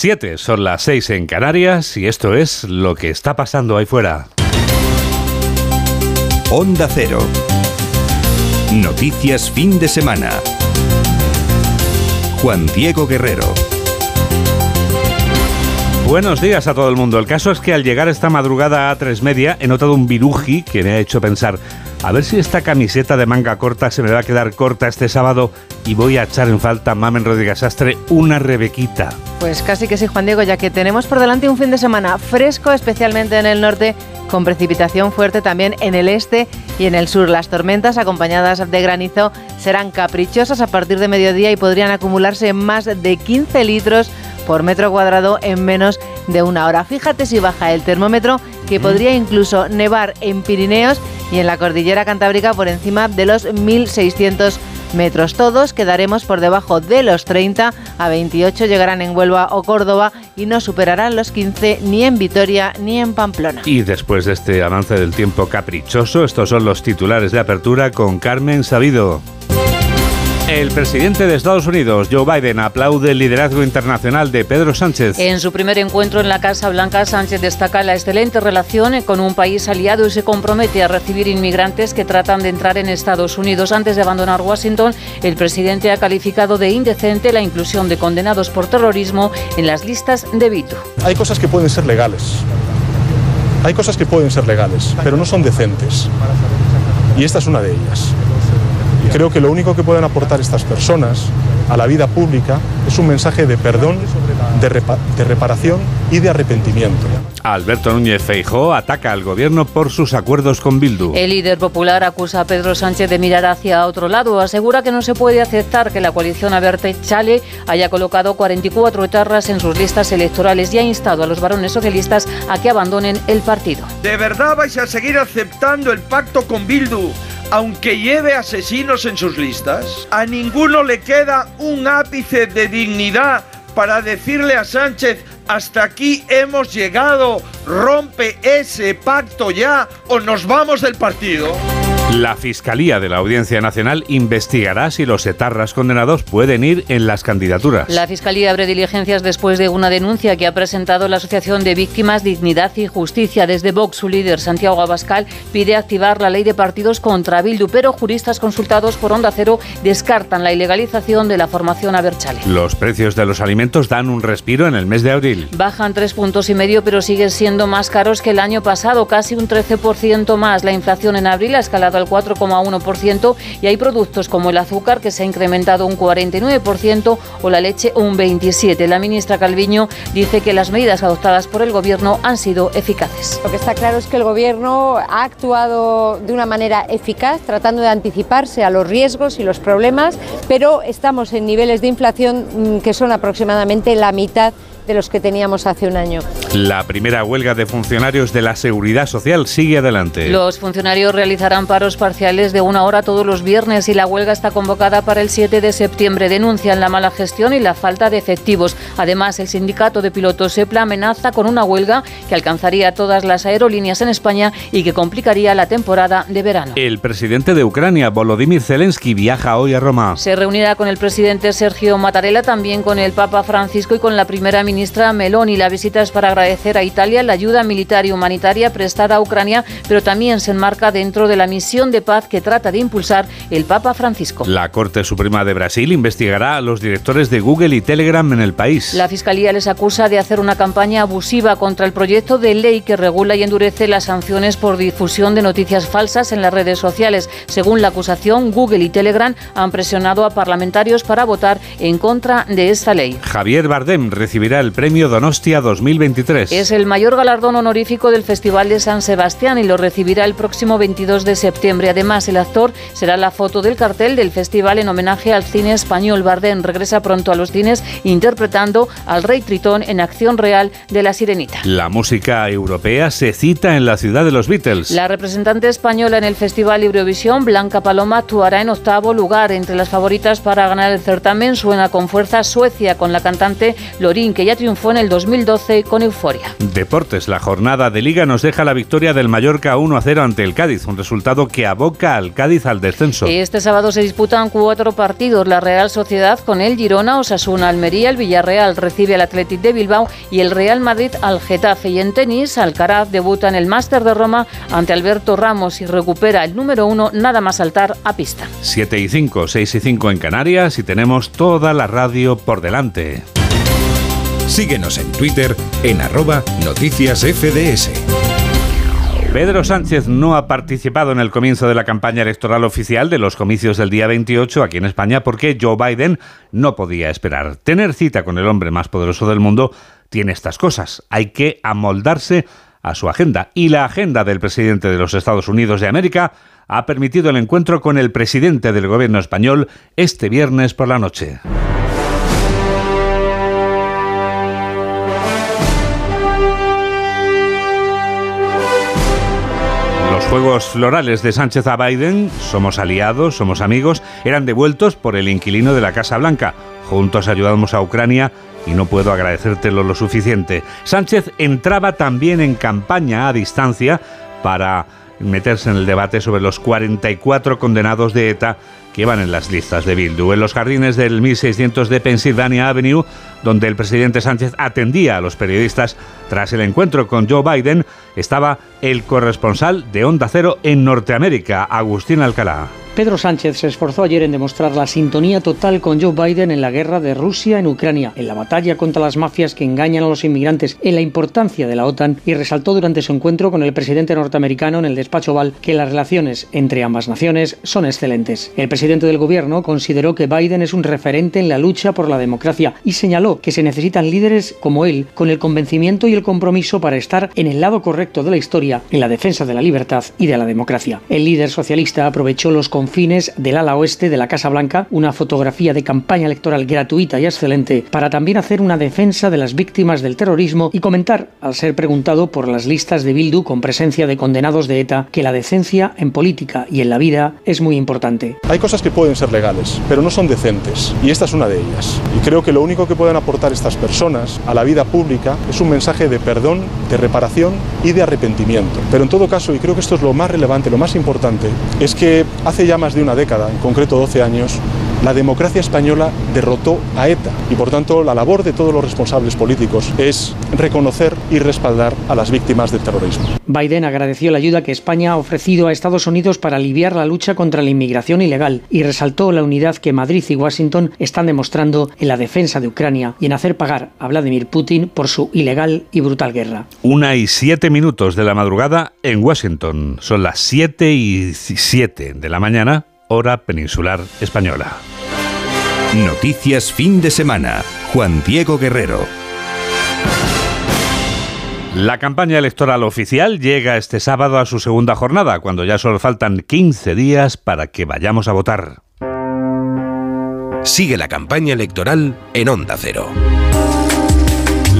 Siete, son las seis en Canarias y esto es lo que está pasando ahí fuera. Onda Cero. Noticias fin de semana. Juan Diego Guerrero. Buenos días a todo el mundo. El caso es que al llegar esta madrugada a tres media he notado un viruji que me ha hecho pensar, a ver si esta camiseta de manga corta se me va a quedar corta este sábado y voy a echar en falta, Mamen Rodríguez Astre, una rebequita. Pues casi que sí, Juan Diego, ya que tenemos por delante un fin de semana fresco, especialmente en el norte, con precipitación fuerte también en el este y en el sur. Las tormentas acompañadas de granizo serán caprichosas a partir de mediodía y podrían acumularse más de 15 litros por metro cuadrado en menos de una hora. Fíjate si baja el termómetro, que podría incluso nevar en Pirineos y en la cordillera cantábrica por encima de los 1.600 metros. Todos quedaremos por debajo de los 30, a 28 llegarán en Huelva o Córdoba y no superarán los 15 ni en Vitoria ni en Pamplona. Y después de este avance del tiempo caprichoso, estos son los titulares de apertura con Carmen Sabido. El presidente de Estados Unidos, Joe Biden, aplaude el liderazgo internacional de Pedro Sánchez. En su primer encuentro en la Casa Blanca, Sánchez destaca la excelente relación con un país aliado y se compromete a recibir inmigrantes que tratan de entrar en Estados Unidos. Antes de abandonar Washington, el presidente ha calificado de indecente la inclusión de condenados por terrorismo en las listas de Vito. Hay cosas que pueden ser legales. Hay cosas que pueden ser legales, pero no son decentes. Y esta es una de ellas. Creo que lo único que pueden aportar estas personas a la vida pública es un mensaje de perdón, de, reparación y de arrepentimiento. Alberto Núñez Feijó ataca al gobierno por sus acuerdos con Bildu. El líder popular acusa a Pedro Sánchez de mirar hacia otro lado. Asegura que no se puede aceptar que la coalición Aberte Chale haya colocado 44 etarras en sus listas electorales y ha instado a los varones socialistas a que abandonen el partido. ¿De verdad vais a seguir aceptando el pacto con Bildu? Aunque lleve asesinos en sus listas? ¿A ninguno le queda un ápice de dignidad para decirle a Sánchez, hasta aquí hemos llegado, rompe ese pacto ya o nos vamos del partido? La Fiscalía de la Audiencia Nacional investigará si los etarras condenados pueden ir en las candidaturas. La Fiscalía abre diligencias después de una denuncia que ha presentado la Asociación de Víctimas Dignidad y Justicia. Desde Vox, su líder, Santiago Abascal, pide activar la ley de partidos contra Bildu, pero juristas consultados por Onda Cero descartan la ilegalización de la formación Aberchale. Los precios de los alimentos dan un respiro en el mes de abril. Bajan tres puntos y medio, pero siguen siendo más caros que el año pasado, casi un 13% más. La inflación en abril ha escalado al 4,1% y hay productos como el azúcar que se ha incrementado un 49% o la leche un 27%. La ministra Calviño dice que las medidas adoptadas por el Gobierno han sido eficaces. Lo que está claro es que el Gobierno ha actuado de una manera eficaz, tratando de anticiparse a los riesgos y los problemas, pero estamos en niveles de inflación mm, que son aproximadamente la mitad de los que teníamos hace un año. La primera huelga de funcionarios de la Seguridad Social sigue adelante. Los funcionarios realizarán paros parciales de una hora todos los viernes y la huelga está convocada para el 7 de septiembre. Denuncian la mala gestión y la falta de efectivos. Además, el sindicato de pilotos SEPLA amenaza con una huelga que alcanzaría todas las aerolíneas en España y que complicaría la temporada de verano. El presidente de Ucrania, Volodymyr Zelensky, viaja hoy a Roma. Se reunirá con el presidente Sergio Mattarella, también con el Papa Francisco y con la primera ministra ministra Meloni. La visita es para agradecer a Italia la ayuda militar y humanitaria prestada a Ucrania, pero también se enmarca dentro de la misión de paz que trata de impulsar el Papa Francisco. La Corte Suprema de Brasil investigará a los directores de Google y Telegram en el país. La Fiscalía les acusa de hacer una campaña abusiva contra el proyecto de ley que regula y endurece las sanciones por difusión de noticias falsas en las redes sociales. Según la acusación, Google y Telegram han presionado a parlamentarios para votar en contra de esta ley. Javier Bardem recibirá el el Premio Donostia 2023. Es el mayor galardón honorífico del Festival de San Sebastián y lo recibirá el próximo 22 de septiembre. Además, el actor será la foto del cartel del festival en homenaje al cine español. Bardem regresa pronto a los cines interpretando al rey Tritón en acción real de La Sirenita. La música europea se cita en la ciudad de los Beatles. La representante española en el Festival Eurovisión, Blanca Paloma, actuará en octavo lugar. Entre las favoritas para ganar el certamen suena con fuerza Suecia con la cantante Lorin, que ya triunfó en el 2012 con euforia. Deportes, la jornada de liga nos deja la victoria del Mallorca 1 a 0 ante el Cádiz, un resultado que aboca al Cádiz al descenso. Este sábado se disputan cuatro partidos. La Real Sociedad con el Girona, Osasuna, Almería, el Villarreal recibe al Athletic de Bilbao y el Real Madrid al Getafe. Y en tenis, Alcaraz debuta en el Máster de Roma ante Alberto Ramos y recupera el número uno nada más saltar a pista. 7 y 5, 6 y 5 en Canarias y tenemos toda la radio por delante. Síguenos en Twitter en arroba noticias FDS. Pedro Sánchez no ha participado en el comienzo de la campaña electoral oficial de los comicios del día 28 aquí en España porque Joe Biden no podía esperar. Tener cita con el hombre más poderoso del mundo tiene estas cosas. Hay que amoldarse a su agenda. Y la agenda del presidente de los Estados Unidos de América ha permitido el encuentro con el presidente del gobierno español este viernes por la noche. Juegos Florales de Sánchez a Biden, somos aliados, somos amigos, eran devueltos por el inquilino de la Casa Blanca. Juntos ayudamos a Ucrania y no puedo agradecértelo lo suficiente. Sánchez entraba también en campaña a distancia para meterse en el debate sobre los 44 condenados de ETA que van en las listas de Bildu. En los jardines del 1600 de Pennsylvania Avenue, donde el presidente Sánchez atendía a los periodistas tras el encuentro con Joe Biden, estaba el corresponsal de Onda Cero en Norteamérica, Agustín Alcalá. Pedro Sánchez se esforzó ayer en demostrar la sintonía total con Joe Biden en la guerra de Rusia en Ucrania, en la batalla contra las mafias que engañan a los inmigrantes, en la importancia de la OTAN y resaltó durante su encuentro con el presidente norteamericano en el despacho Oval que las relaciones entre ambas naciones son excelentes. El presidente del gobierno consideró que Biden es un referente en la lucha por la democracia y señaló que se necesitan líderes como él con el convencimiento y el compromiso para estar en el lado correcto de la historia en la defensa de la libertad y de la democracia. El líder socialista aprovechó los fines del ala oeste de la Casa Blanca, una fotografía de campaña electoral gratuita y excelente, para también hacer una defensa de las víctimas del terrorismo y comentar, al ser preguntado por las listas de Bildu con presencia de condenados de ETA, que la decencia en política y en la vida es muy importante. Hay cosas que pueden ser legales, pero no son decentes, y esta es una de ellas. Y creo que lo único que pueden aportar estas personas a la vida pública es un mensaje de perdón, de reparación y de arrepentimiento. Pero en todo caso, y creo que esto es lo más relevante, lo más importante, es que hace ya más de una década, en concreto 12 años, la democracia española derrotó a ETA y por tanto la labor de todos los responsables políticos es reconocer y respaldar a las víctimas del terrorismo. Biden agradeció la ayuda que España ha ofrecido a Estados Unidos para aliviar la lucha contra la inmigración ilegal y resaltó la unidad que Madrid y Washington están demostrando en la defensa de Ucrania y en hacer pagar a Vladimir Putin por su ilegal y brutal guerra. Una y siete minutos de la madrugada en Washington. Son las siete y siete de la mañana hora peninsular española. Noticias fin de semana. Juan Diego Guerrero. La campaña electoral oficial llega este sábado a su segunda jornada, cuando ya solo faltan 15 días para que vayamos a votar. Sigue la campaña electoral en Onda Cero.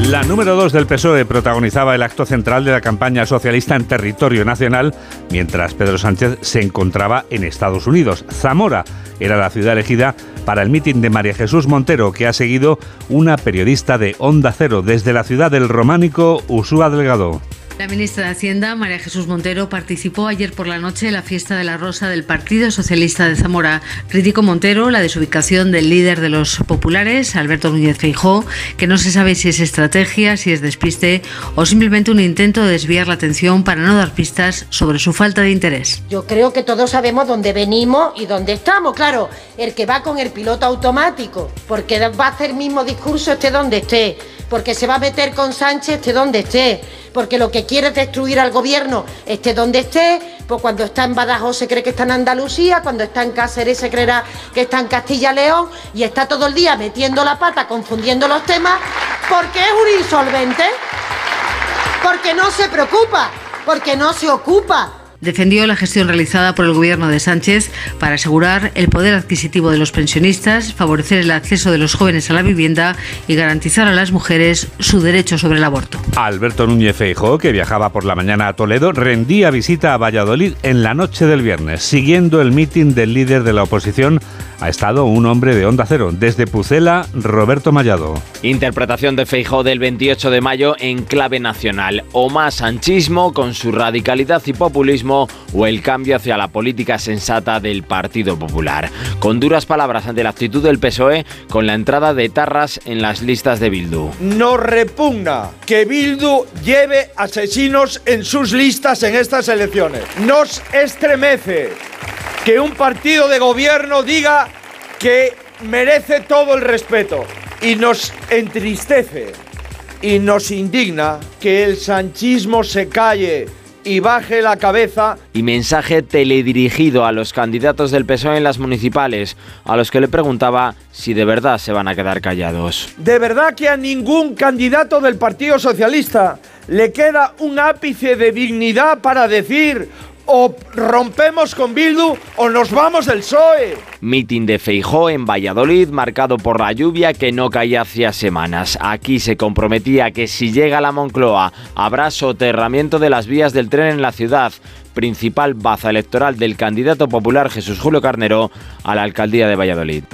La número 2 del PSOE protagonizaba el acto central de la campaña socialista en territorio nacional, mientras Pedro Sánchez se encontraba en Estados Unidos. Zamora era la ciudad elegida para el mitin de María Jesús Montero, que ha seguido una periodista de Onda Cero desde la ciudad del románico Usúa Delgado. La ministra de Hacienda, María Jesús Montero, participó ayer por la noche en la fiesta de la Rosa del Partido Socialista de Zamora. Criticó Montero la desubicación del líder de los populares, Alberto Núñez Feijó, que no se sabe si es estrategia, si es despiste o simplemente un intento de desviar la atención para no dar pistas sobre su falta de interés. Yo creo que todos sabemos dónde venimos y dónde estamos. Claro, el que va con el piloto automático, porque va a hacer el mismo discurso esté donde esté, porque se va a meter con Sánchez esté donde esté porque lo que quiere es destruir al gobierno, esté donde esté, pues cuando está en Badajoz se cree que está en Andalucía, cuando está en Cáceres se creerá que está en Castilla-León y está todo el día metiendo la pata, confundiendo los temas, porque es un insolvente, porque no se preocupa, porque no se ocupa Defendió la gestión realizada por el gobierno de Sánchez para asegurar el poder adquisitivo de los pensionistas, favorecer el acceso de los jóvenes a la vivienda y garantizar a las mujeres su derecho sobre el aborto. Alberto Núñez Feijóo, que viajaba por la mañana a Toledo, rendía visita a Valladolid en la noche del viernes. Siguiendo el mitin del líder de la oposición, ha estado un hombre de Onda Cero. Desde Pucela, Roberto Mallado. Interpretación de Feijóo del 28 de mayo en clave nacional. O más sanchismo con su radicalidad y populismo o el cambio hacia la política sensata del Partido Popular. Con duras palabras ante la actitud del PSOE con la entrada de Tarras en las listas de Bildu. Nos repugna que Bildu lleve asesinos en sus listas en estas elecciones. Nos estremece que un partido de gobierno diga que merece todo el respeto y nos entristece y nos indigna que el sanchismo se calle y baje la cabeza. Y mensaje teledirigido a los candidatos del PSOE en las municipales, a los que le preguntaba si de verdad se van a quedar callados. De verdad que a ningún candidato del Partido Socialista le queda un ápice de dignidad para decir o rompemos con Bildu o nos vamos del PSOE. Meeting de Feijó en Valladolid marcado por la lluvia que no caía hacía semanas. Aquí se comprometía que si llega la Moncloa habrá soterramiento de las vías del tren en la ciudad, principal baza electoral del candidato popular Jesús Julio Carnero a la alcaldía de Valladolid.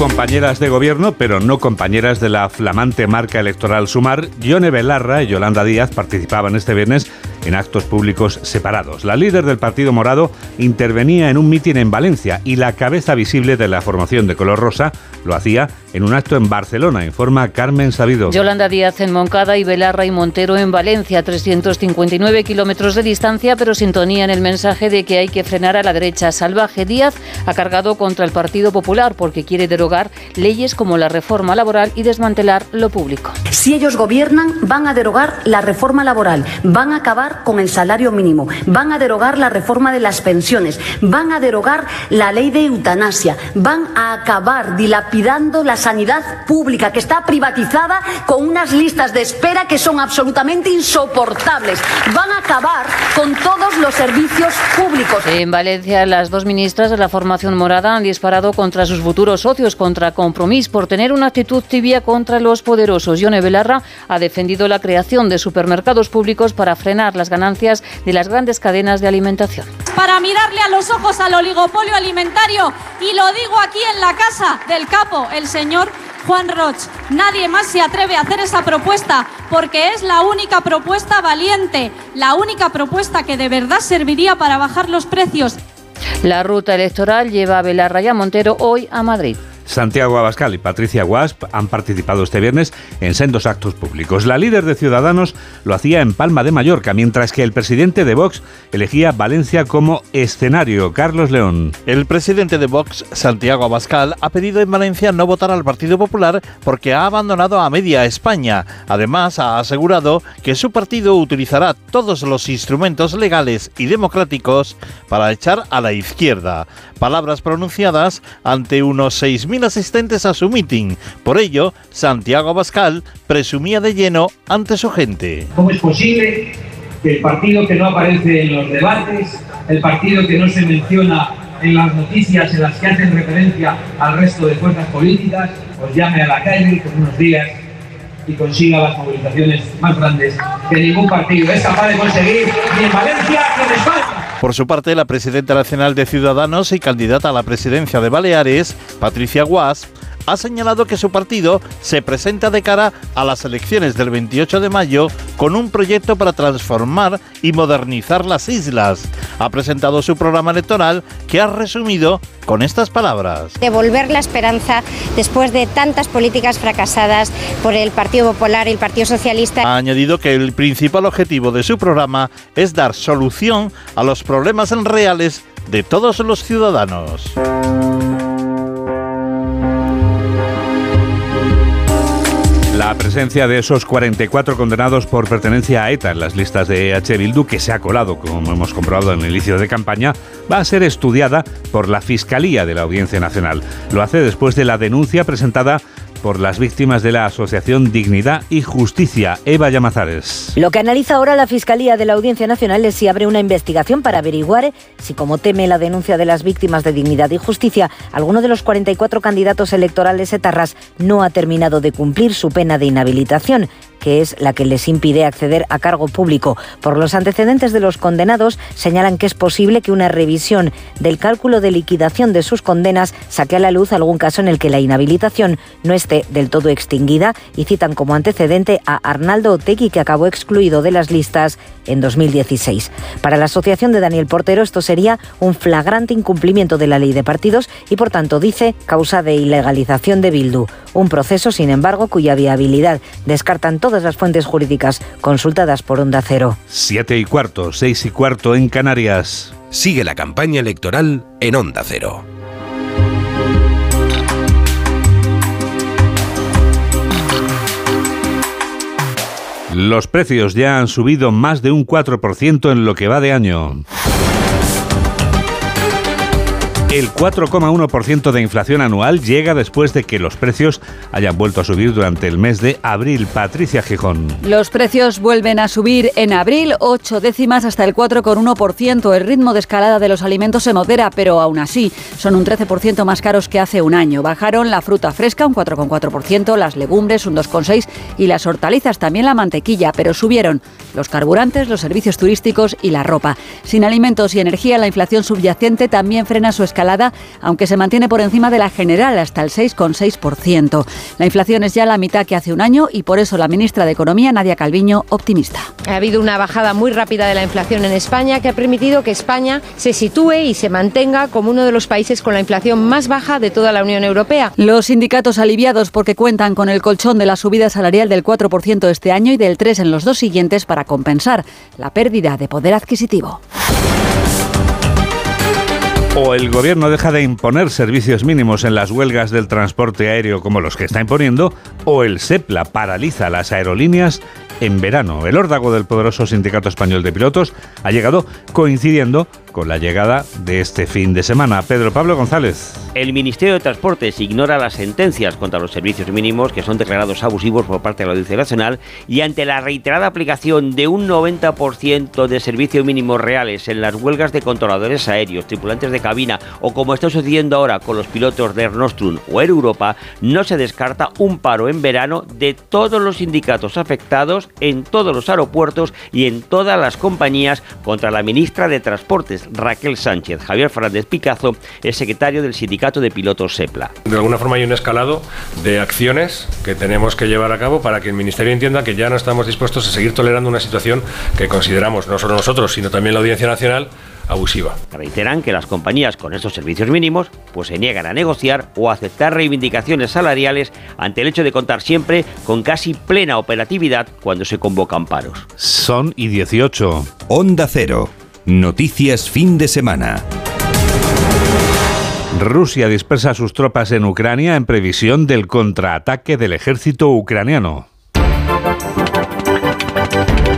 Compañeras de gobierno, pero no compañeras de la flamante marca electoral Sumar, Yone Belarra y Yolanda Díaz participaban este viernes en actos públicos separados. La líder del Partido Morado intervenía en un mitin en Valencia y la cabeza visible de la formación de color rosa lo hacía en un acto en Barcelona, informa Carmen Sabido. Yolanda Díaz en Moncada y Belarra y Montero en Valencia, 359 kilómetros de distancia, pero sintonía en el mensaje de que hay que frenar a la derecha salvaje. Díaz ha cargado contra el Partido Popular porque quiere derogar leyes como la reforma laboral y desmantelar lo público. Si ellos gobiernan, van a derogar la reforma laboral, van a acabar con el salario mínimo, van a derogar la reforma de las pensiones, van a derogar la ley de eutanasia, van a acabar dilapidando la sanidad pública que está privatizada con unas listas de espera que son absolutamente insoportables. Van a acabar con todos los servicios públicos. En Valencia, las dos ministras de la formación morada han disparado contra sus futuros socios, contra Compromís, por tener una actitud tibia contra los poderosos. Yone Belarra ha defendido la creación de supermercados públicos para frenar las ganancias de las grandes cadenas de alimentación. Para mirarle a los ojos al oligopolio alimentario, y lo digo aquí en la casa del capo, el señor Juan Roch. Nadie más se atreve a hacer esa propuesta porque es la única propuesta valiente, la única propuesta que de verdad serviría para bajar los precios. La ruta electoral lleva a Belarra y a Montero hoy a Madrid. Santiago Abascal y Patricia Guasp han participado este viernes en sendos actos públicos. La líder de Ciudadanos lo hacía en Palma de Mallorca, mientras que el presidente de Vox elegía Valencia como escenario. Carlos León. El presidente de Vox, Santiago Abascal, ha pedido en Valencia no votar al Partido Popular porque ha abandonado a media España. Además, ha asegurado que su partido utilizará todos los instrumentos legales y democráticos para echar a la izquierda. Palabras pronunciadas ante unos 6.000 asistentes a su meeting. Por ello, Santiago Abascal presumía de lleno ante su gente. ¿Cómo es posible que el partido que no aparece en los debates, el partido que no se menciona en las noticias en las que hacen referencia al resto de fuerzas políticas, os llame a la calle con unos días y consiga las movilizaciones más grandes que ningún partido es capaz de conseguir ni en Valencia ni en España? Por su parte, la presidenta nacional de Ciudadanos y candidata a la presidencia de Baleares, Patricia Guas, ha señalado que su partido se presenta de cara a las elecciones del 28 de mayo con un proyecto para transformar y modernizar las islas. Ha presentado su programa electoral que ha resumido con estas palabras. Devolver la esperanza después de tantas políticas fracasadas por el Partido Popular y el Partido Socialista. Ha añadido que el principal objetivo de su programa es dar solución a los problemas reales de todos los ciudadanos. La presencia de esos 44 condenados por pertenencia a ETA en las listas de EH Bildu, que se ha colado, como hemos comprobado en el inicio de campaña, va a ser estudiada por la Fiscalía de la Audiencia Nacional. Lo hace después de la denuncia presentada por las víctimas de la Asociación Dignidad y Justicia. Eva Llamazares. Lo que analiza ahora la Fiscalía de la Audiencia Nacional es si abre una investigación para averiguar si, como teme la denuncia de las víctimas de Dignidad y Justicia, alguno de los 44 candidatos electorales etarras no ha terminado de cumplir su pena de inhabilitación que es la que les impide acceder a cargo público. Por los antecedentes de los condenados, señalan que es posible que una revisión del cálculo de liquidación de sus condenas saque a la luz algún caso en el que la inhabilitación no esté del todo extinguida y citan como antecedente a Arnaldo Otegui, que acabó excluido de las listas en 2016. Para la asociación de Daniel Portero, esto sería un flagrante incumplimiento de la ley de partidos y, por tanto, dice causa de ilegalización de Bildu. Un proceso, sin embargo, cuya viabilidad descartan todas las fuentes jurídicas consultadas por Onda Cero. Siete y cuarto, seis y cuarto en Canarias. Sigue la campaña electoral en Onda Cero. Los precios ya han subido más de un 4% en lo que va de año. El 4,1% de inflación anual llega después de que los precios hayan vuelto a subir durante el mes de abril. Patricia Gijón. Los precios vuelven a subir en abril, 8 décimas hasta el 4,1%. El ritmo de escalada de los alimentos se modera, pero aún así son un 13% más caros que hace un año. Bajaron la fruta fresca un 4,4%, las legumbres un 2,6% y las hortalizas también la mantequilla, pero subieron los carburantes, los servicios turísticos y la ropa. Sin alimentos y energía, la inflación subyacente también frena su escalada aunque se mantiene por encima de la general hasta el 6,6%. La inflación es ya la mitad que hace un año y por eso la ministra de Economía, Nadia Calviño, optimista. Ha habido una bajada muy rápida de la inflación en España que ha permitido que España se sitúe y se mantenga como uno de los países con la inflación más baja de toda la Unión Europea. Los sindicatos aliviados porque cuentan con el colchón de la subida salarial del 4% este año y del 3% en los dos siguientes para compensar la pérdida de poder adquisitivo. O el gobierno deja de imponer servicios mínimos en las huelgas del transporte aéreo como los que está imponiendo, o el SEPLA paraliza las aerolíneas en verano. El órdago del poderoso Sindicato Español de Pilotos ha llegado coincidiendo con la llegada de este fin de semana. Pedro Pablo González. El Ministerio de Transportes ignora las sentencias contra los servicios mínimos que son declarados abusivos por parte de la Audiencia Nacional y ante la reiterada aplicación de un 90% de servicios mínimos reales en las huelgas de controladores aéreos, tripulantes de cabina o como está sucediendo ahora con los pilotos de Air Nostrum o Air Europa, no se descarta un paro en verano de todos los sindicatos afectados en todos los aeropuertos y en todas las compañías contra la ministra de Transportes, Raquel Sánchez. Javier Fernández Picazo es secretario del Sindicato de Pilotos SEPLA. De alguna forma hay un escalado de acciones que tenemos que llevar a cabo para que el Ministerio entienda que ya no estamos dispuestos a seguir tolerando una situación que consideramos, no solo nosotros, sino también la Audiencia Nacional, abusiva. Reiteran que las compañías con estos servicios mínimos pues se niegan a negociar o aceptar reivindicaciones salariales ante el hecho de contar siempre con casi plena operatividad cuando se convocan paros. Son y 18. Onda Cero. Noticias fin de semana. Rusia dispersa sus tropas en Ucrania en previsión del contraataque del ejército ucraniano.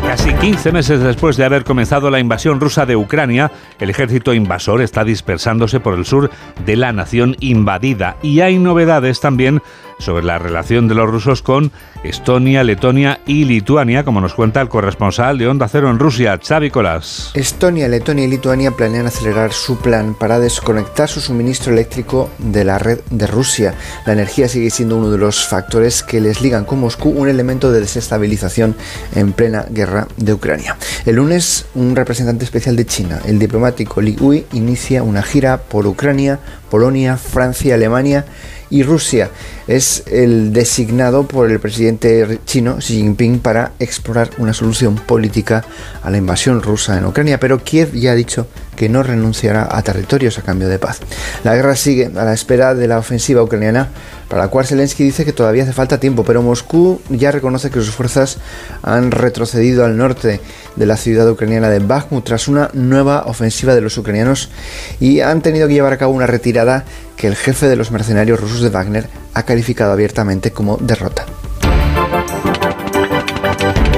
Casi 15 meses después de haber comenzado la invasión rusa de Ucrania, el ejército invasor está dispersándose por el sur de la nación invadida y hay novedades también sobre la relación de los rusos con Estonia, Letonia y Lituania, como nos cuenta el corresponsal de Onda Cero en Rusia, Xavi Colas. Estonia, Letonia y Lituania planean acelerar su plan para desconectar su suministro eléctrico de la red de Rusia. La energía sigue siendo uno de los factores que les ligan con Moscú, un elemento de desestabilización en plena guerra de Ucrania. El lunes, un representante especial de China, el diplomático Li Ui, inicia una gira por Ucrania, Polonia, Francia, Alemania y Rusia. Es el designado por el presidente chino Xi Jinping para explorar una solución política a la invasión rusa en Ucrania, pero Kiev ya ha dicho que no renunciará a territorios a cambio de paz. La guerra sigue a la espera de la ofensiva ucraniana, para la cual Zelensky dice que todavía hace falta tiempo, pero Moscú ya reconoce que sus fuerzas han retrocedido al norte de la ciudad ucraniana de Bakhmut tras una nueva ofensiva de los ucranianos y han tenido que llevar a cabo una retirada que el jefe de los mercenarios rusos de Wagner ha calificado abiertamente como derrota.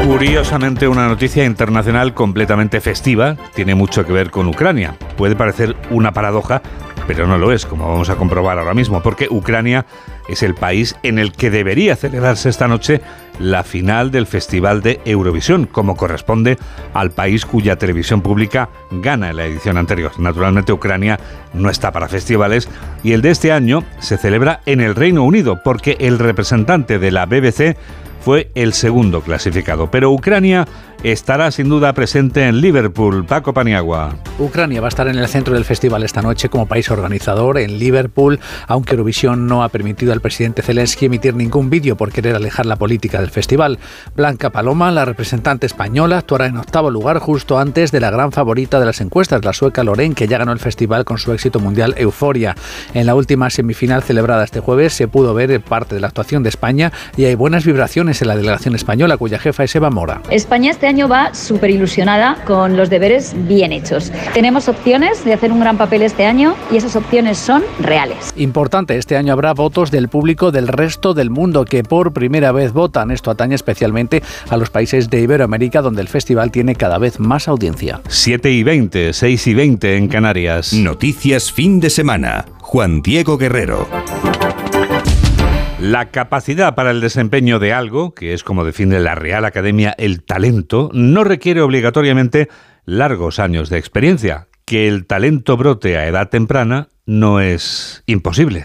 Curiosamente, una noticia internacional completamente festiva tiene mucho que ver con Ucrania. Puede parecer una paradoja, pero no lo es, como vamos a comprobar ahora mismo, porque Ucrania es el país en el que debería celebrarse esta noche la final del Festival de Eurovisión, como corresponde al país cuya televisión pública gana en la edición anterior. Naturalmente Ucrania no está para festivales y el de este año se celebra en el Reino Unido, porque el representante de la BBC fue el segundo clasificado. Pero Ucrania estará sin duda presente en Liverpool. Paco Paniagua. Ucrania va a estar en el centro del festival esta noche como país organizador en Liverpool, aunque Eurovisión no ha permitido al presidente Zelensky emitir ningún vídeo por querer alejar la política del festival. Blanca Paloma, la representante española, actuará en octavo lugar justo antes de la gran favorita de las encuestas, la sueca Loren, que ya ganó el festival con su éxito mundial Euforia. En la última semifinal celebrada este jueves se pudo ver parte de la actuación de España y hay buenas vibraciones en la delegación española, cuya jefa es Eva Mora. España este año va súper ilusionada con los deberes bien hechos. Tenemos opciones de hacer un gran papel este año y esas opciones son reales. Importante, este año habrá votos del público del resto del mundo que por primera vez votan. Esto atañe especialmente a los países de Iberoamérica donde el festival tiene cada vez más audiencia. 7 y 20, 6 y 20 en Canarias. Noticias fin de semana. Juan Diego Guerrero. La capacidad para el desempeño de algo, que es como define la Real Academia el talento, no requiere obligatoriamente largos años de experiencia. Que el talento brote a edad temprana no es imposible.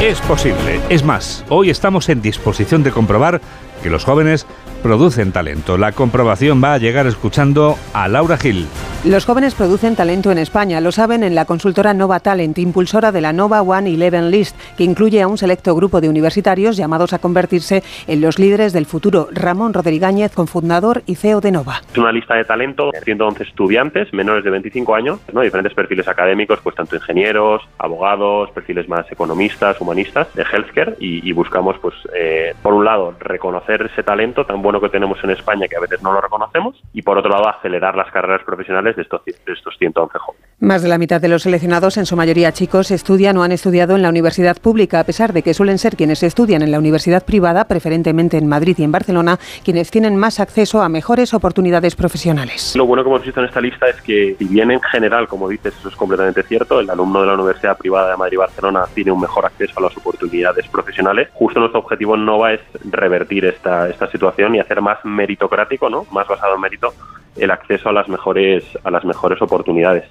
Es posible. Es más, hoy estamos en disposición de comprobar que los jóvenes producen talento. La comprobación va a llegar escuchando a Laura Gil. Los jóvenes producen talento en España, lo saben en la consultora Nova Talent, impulsora de la Nova One Eleven List, que incluye a un selecto grupo de universitarios llamados a convertirse en los líderes del futuro. Ramón Rodríguez, cofundador y CEO de Nova. Es una lista de talento, 111 estudiantes menores de 25 años, ¿no? diferentes perfiles académicos, pues tanto ingenieros, abogados, perfiles más economistas, humanistas, de healthcare, y, y buscamos, pues, eh, por un lado, reconocer ese talento tan bueno que tenemos en España que a veces no lo reconocemos, y por otro lado, acelerar las carreras profesionales de estos, de estos 111 jóvenes. Más de la mitad de los seleccionados, en su mayoría chicos, estudian o han estudiado en la universidad pública, a pesar de que suelen ser quienes estudian en la universidad privada, preferentemente en Madrid y en Barcelona, quienes tienen más acceso a mejores oportunidades profesionales. Lo bueno que hemos visto en esta lista es que, si bien en general, como dices, eso es completamente cierto, el alumno de la Universidad Privada de Madrid y Barcelona tiene un mejor acceso a las oportunidades profesionales, justo nuestro objetivo en Nova es revertir esta, esta situación y hacer más meritocrático, ¿no? más basado en mérito, el acceso a las mejores a las mejores oportunidades.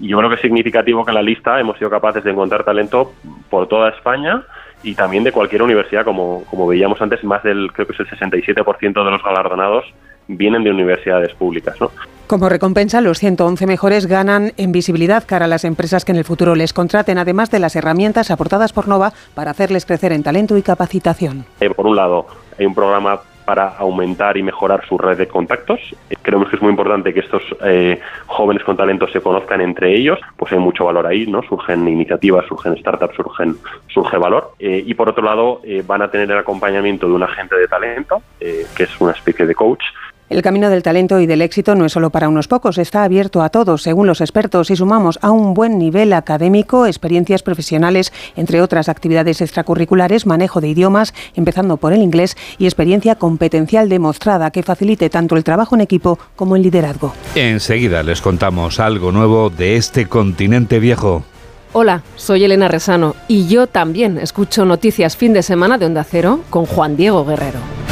Y yo creo que es significativo que en la lista hemos sido capaces de encontrar talento por toda España y también de cualquier universidad, como, como veíamos antes, más del creo que es el 67% de los galardonados vienen de universidades públicas, ¿no? Como recompensa, los 111 mejores ganan en visibilidad cara a las empresas que en el futuro les contraten, además de las herramientas aportadas por Nova para hacerles crecer en talento y capacitación. Eh, por un lado, hay un programa para aumentar y mejorar su red de contactos. Eh, Creemos que es muy importante que estos eh, jóvenes con talento se conozcan entre ellos, pues hay mucho valor ahí, ¿no? Surgen iniciativas, surgen startups, surgen, surge valor. Eh, y por otro lado, eh, van a tener el acompañamiento de un agente de talento, que es una especie de coach, El camino del talento y del éxito no es solo para unos pocos, está abierto a todos, según los expertos, y sumamos a un buen nivel académico, experiencias profesionales, entre otras actividades extracurriculares, manejo de idiomas, empezando por el inglés, y experiencia competencial demostrada que facilite tanto el trabajo en equipo como el liderazgo. Enseguida les contamos algo nuevo de este continente viejo. Hola, soy Elena Resano y yo también escucho noticias fin de semana de Onda Cero con Juan Diego Guerrero.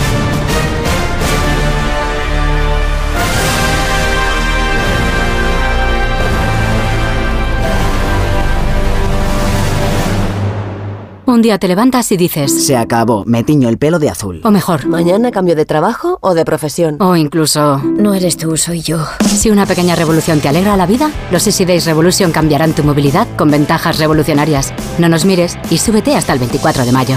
Un día te levantas y dices... Se acabó, me tiño el pelo de azul. O mejor... Mañana cambio de trabajo o de profesión. O incluso... No eres tú, soy yo. Si una pequeña revolución te alegra la vida, los Easy Days Revolution cambiarán tu movilidad con ventajas revolucionarias. No nos mires y súbete hasta el 24 de mayo.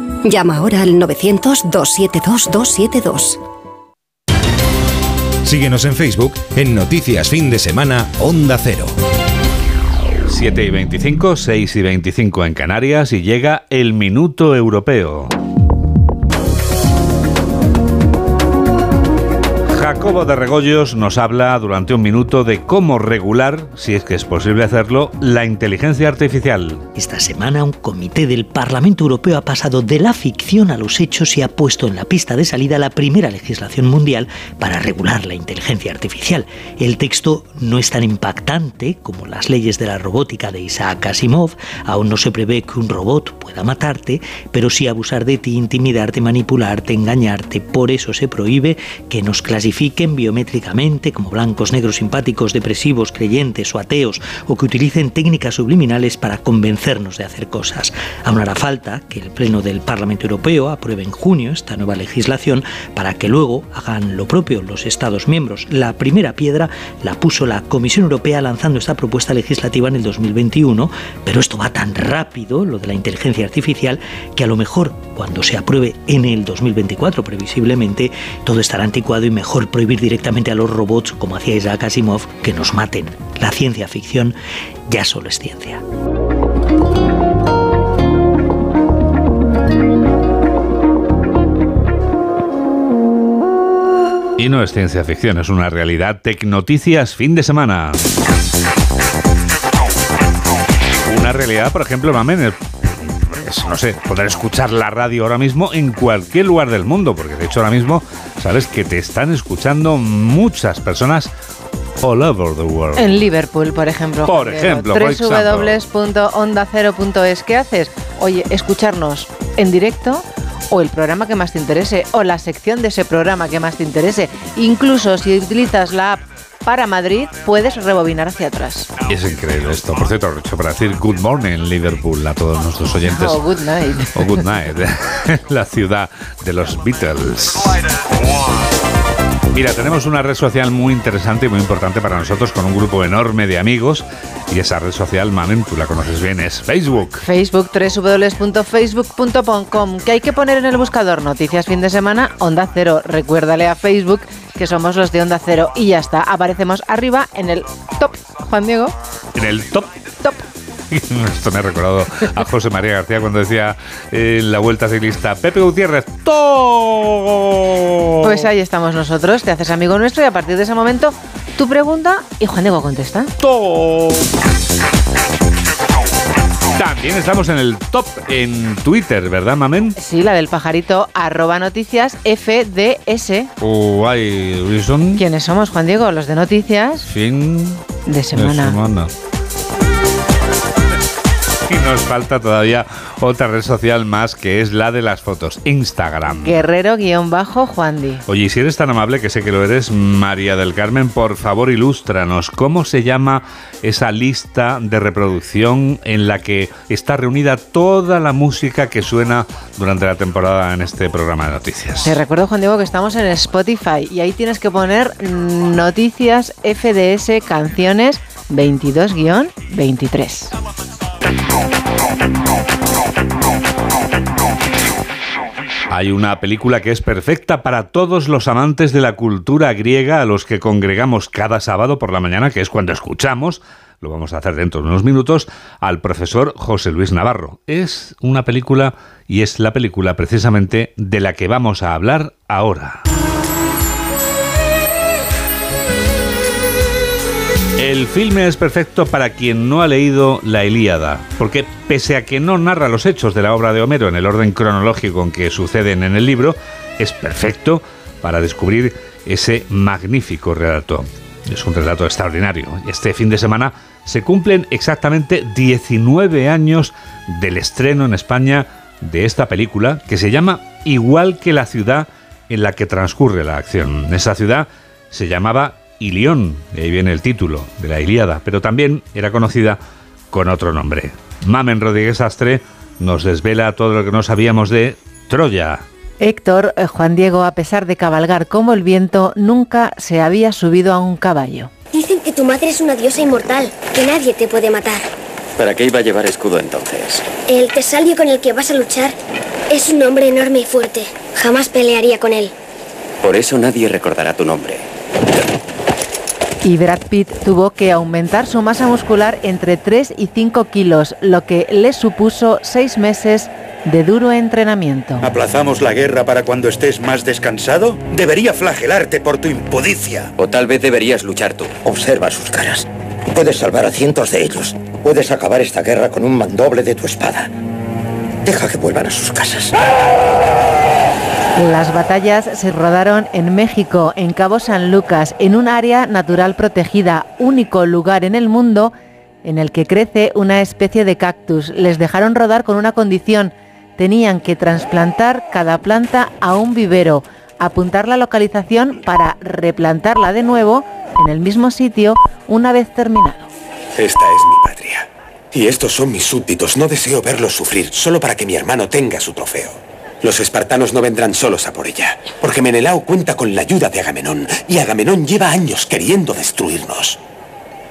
Llama ahora al 900-272-272. Síguenos en Facebook en Noticias Fin de Semana Onda Cero. 7 y 25, 6 y 25 en Canarias y llega el Minuto Europeo. Jacobo de Regoyos nos habla durante un minuto de cómo regular, si es que es posible hacerlo, la inteligencia artificial. Esta semana un comité del Parlamento Europeo ha pasado de la ficción a los hechos y ha puesto en la pista de salida la primera legislación mundial para regular la inteligencia artificial. El texto no es tan impactante como las leyes de la robótica de Isaac Asimov. Aún no se prevé que un robot pueda matarte, pero sí abusar de ti, intimidarte, manipularte, engañarte. Por eso se prohíbe que nos clasifiquen biométricamente como blancos, negros, simpáticos, depresivos, creyentes o ateos, o que utilicen técnicas subliminales para convencernos de hacer cosas. Aún hará falta que el Pleno del Parlamento Europeo apruebe en junio esta nueva legislación para que luego hagan lo propio los Estados miembros. La primera piedra la puso la Comisión Europea lanzando esta propuesta legislativa en el 2021, pero esto va tan rápido, lo de la inteligencia artificial, que a lo mejor cuando se apruebe en el 2024 previsiblemente, todo estará anticuado y mejor prohibir directamente a los robots, como hacía Isaac Asimov, que nos maten. La ciencia ficción ya solo es ciencia. Y no es ciencia ficción, es una realidad. Tecnoticias fin de semana. Una realidad, por ejemplo, Mamen, es, no sé, poder escuchar la radio ahora mismo en cualquier lugar del mundo, porque de hecho ahora mismo sabes que te están escuchando muchas personas all over the world. En Liverpool, por ejemplo. Por ejemplo, www.ondacero.es. ¿Qué haces? Oye, escucharnos en directo o el programa que más te interese o la sección de ese programa que más te interese. Incluso si utilizas la app para Madrid, puedes rebobinar hacia atrás. Es increíble esto. Por cierto, para decir good morning Liverpool a todos nuestros oyentes. O good night. O good night. la ciudad de los Beatles. Mira, tenemos una red social muy interesante y muy importante para nosotros con un grupo enorme de amigos y esa red social, Mamen, tú la conoces bien, es Facebook. Facebook, www.facebook.com. ¿Qué hay que poner en el buscador? Noticias fin de semana, Onda Cero. Recuérdale a Facebook que somos los de Onda Cero y ya está. Aparecemos arriba en el top. Juan Diego. En el top. Top. Esto me ha recordado a José María García cuando decía en la vuelta ciclista Pepe Gutiérrez, ¡To! Pues ahí estamos nosotros, te haces amigo nuestro y a partir de ese momento tu pregunta y Juan Diego contesta. ¡To! También estamos en el top en Twitter, ¿verdad, Mamen? Sí, la del pajarito arroba noticias FDS. Why reason? ¿Quiénes somos, Juan Diego? Los de noticias. Fin de semana. De semana. Y nos falta todavía otra red social más que es la de las fotos, Instagram. Guerrero-Juandi. Oye, y si eres tan amable, que sé que lo eres, María del Carmen, por favor ilústranos. ¿Cómo se llama esa lista de reproducción en la que está reunida toda la música que suena durante la temporada en este programa de noticias? Te recuerdo, Juan Diego, que estamos en Spotify y ahí tienes que poner noticias FDS canciones 22-23. Hay una película que es perfecta para todos los amantes de la cultura griega a los que congregamos cada sábado por la mañana, que es cuando escuchamos, lo vamos a hacer dentro de unos minutos, al profesor José Luis Navarro. Es una película y es la película precisamente de la que vamos a hablar ahora. El filme es perfecto para quien no ha leído la Ilíada, porque pese a que no narra los hechos de la obra de Homero en el orden cronológico en que suceden en el libro, es perfecto para descubrir ese magnífico relato. Es un relato extraordinario. Este fin de semana se cumplen exactamente 19 años del estreno en España de esta película que se llama Igual que la ciudad en la que transcurre la acción. Esa ciudad se llamaba Ilión, de ahí viene el título de la Ilíada, pero también era conocida con otro nombre. Mamen Rodríguez Astre nos desvela todo lo que no sabíamos de Troya. Héctor, eh, Juan Diego, a pesar de cabalgar como el viento, nunca se había subido a un caballo. Dicen que tu madre es una diosa inmortal, que nadie te puede matar. ¿Para qué iba a llevar escudo entonces? El tesalio con el que vas a luchar es un hombre enorme y fuerte. Jamás pelearía con él. Por eso nadie recordará tu nombre. Y Brad Pitt tuvo que aumentar su masa muscular entre 3 y 5 kilos, lo que le supuso 6 meses de duro entrenamiento. ¿Aplazamos la guerra para cuando estés más descansado? Debería flagelarte por tu impudicia. O tal vez deberías luchar tú. Observa sus caras. Puedes salvar a cientos de ellos. Puedes acabar esta guerra con un mandoble de tu espada. Deja que vuelvan a sus casas. Las batallas se rodaron en México, en Cabo San Lucas, en un área natural protegida, único lugar en el mundo en el que crece una especie de cactus. Les dejaron rodar con una condición. Tenían que trasplantar cada planta a un vivero, apuntar la localización para replantarla de nuevo en el mismo sitio una vez terminado. Esta es mi patria. Y estos son mis súbditos. No deseo verlos sufrir, solo para que mi hermano tenga su trofeo. Los espartanos no vendrán solos a por ella, porque Menelao cuenta con la ayuda de Agamenón, y Agamenón lleva años queriendo destruirnos.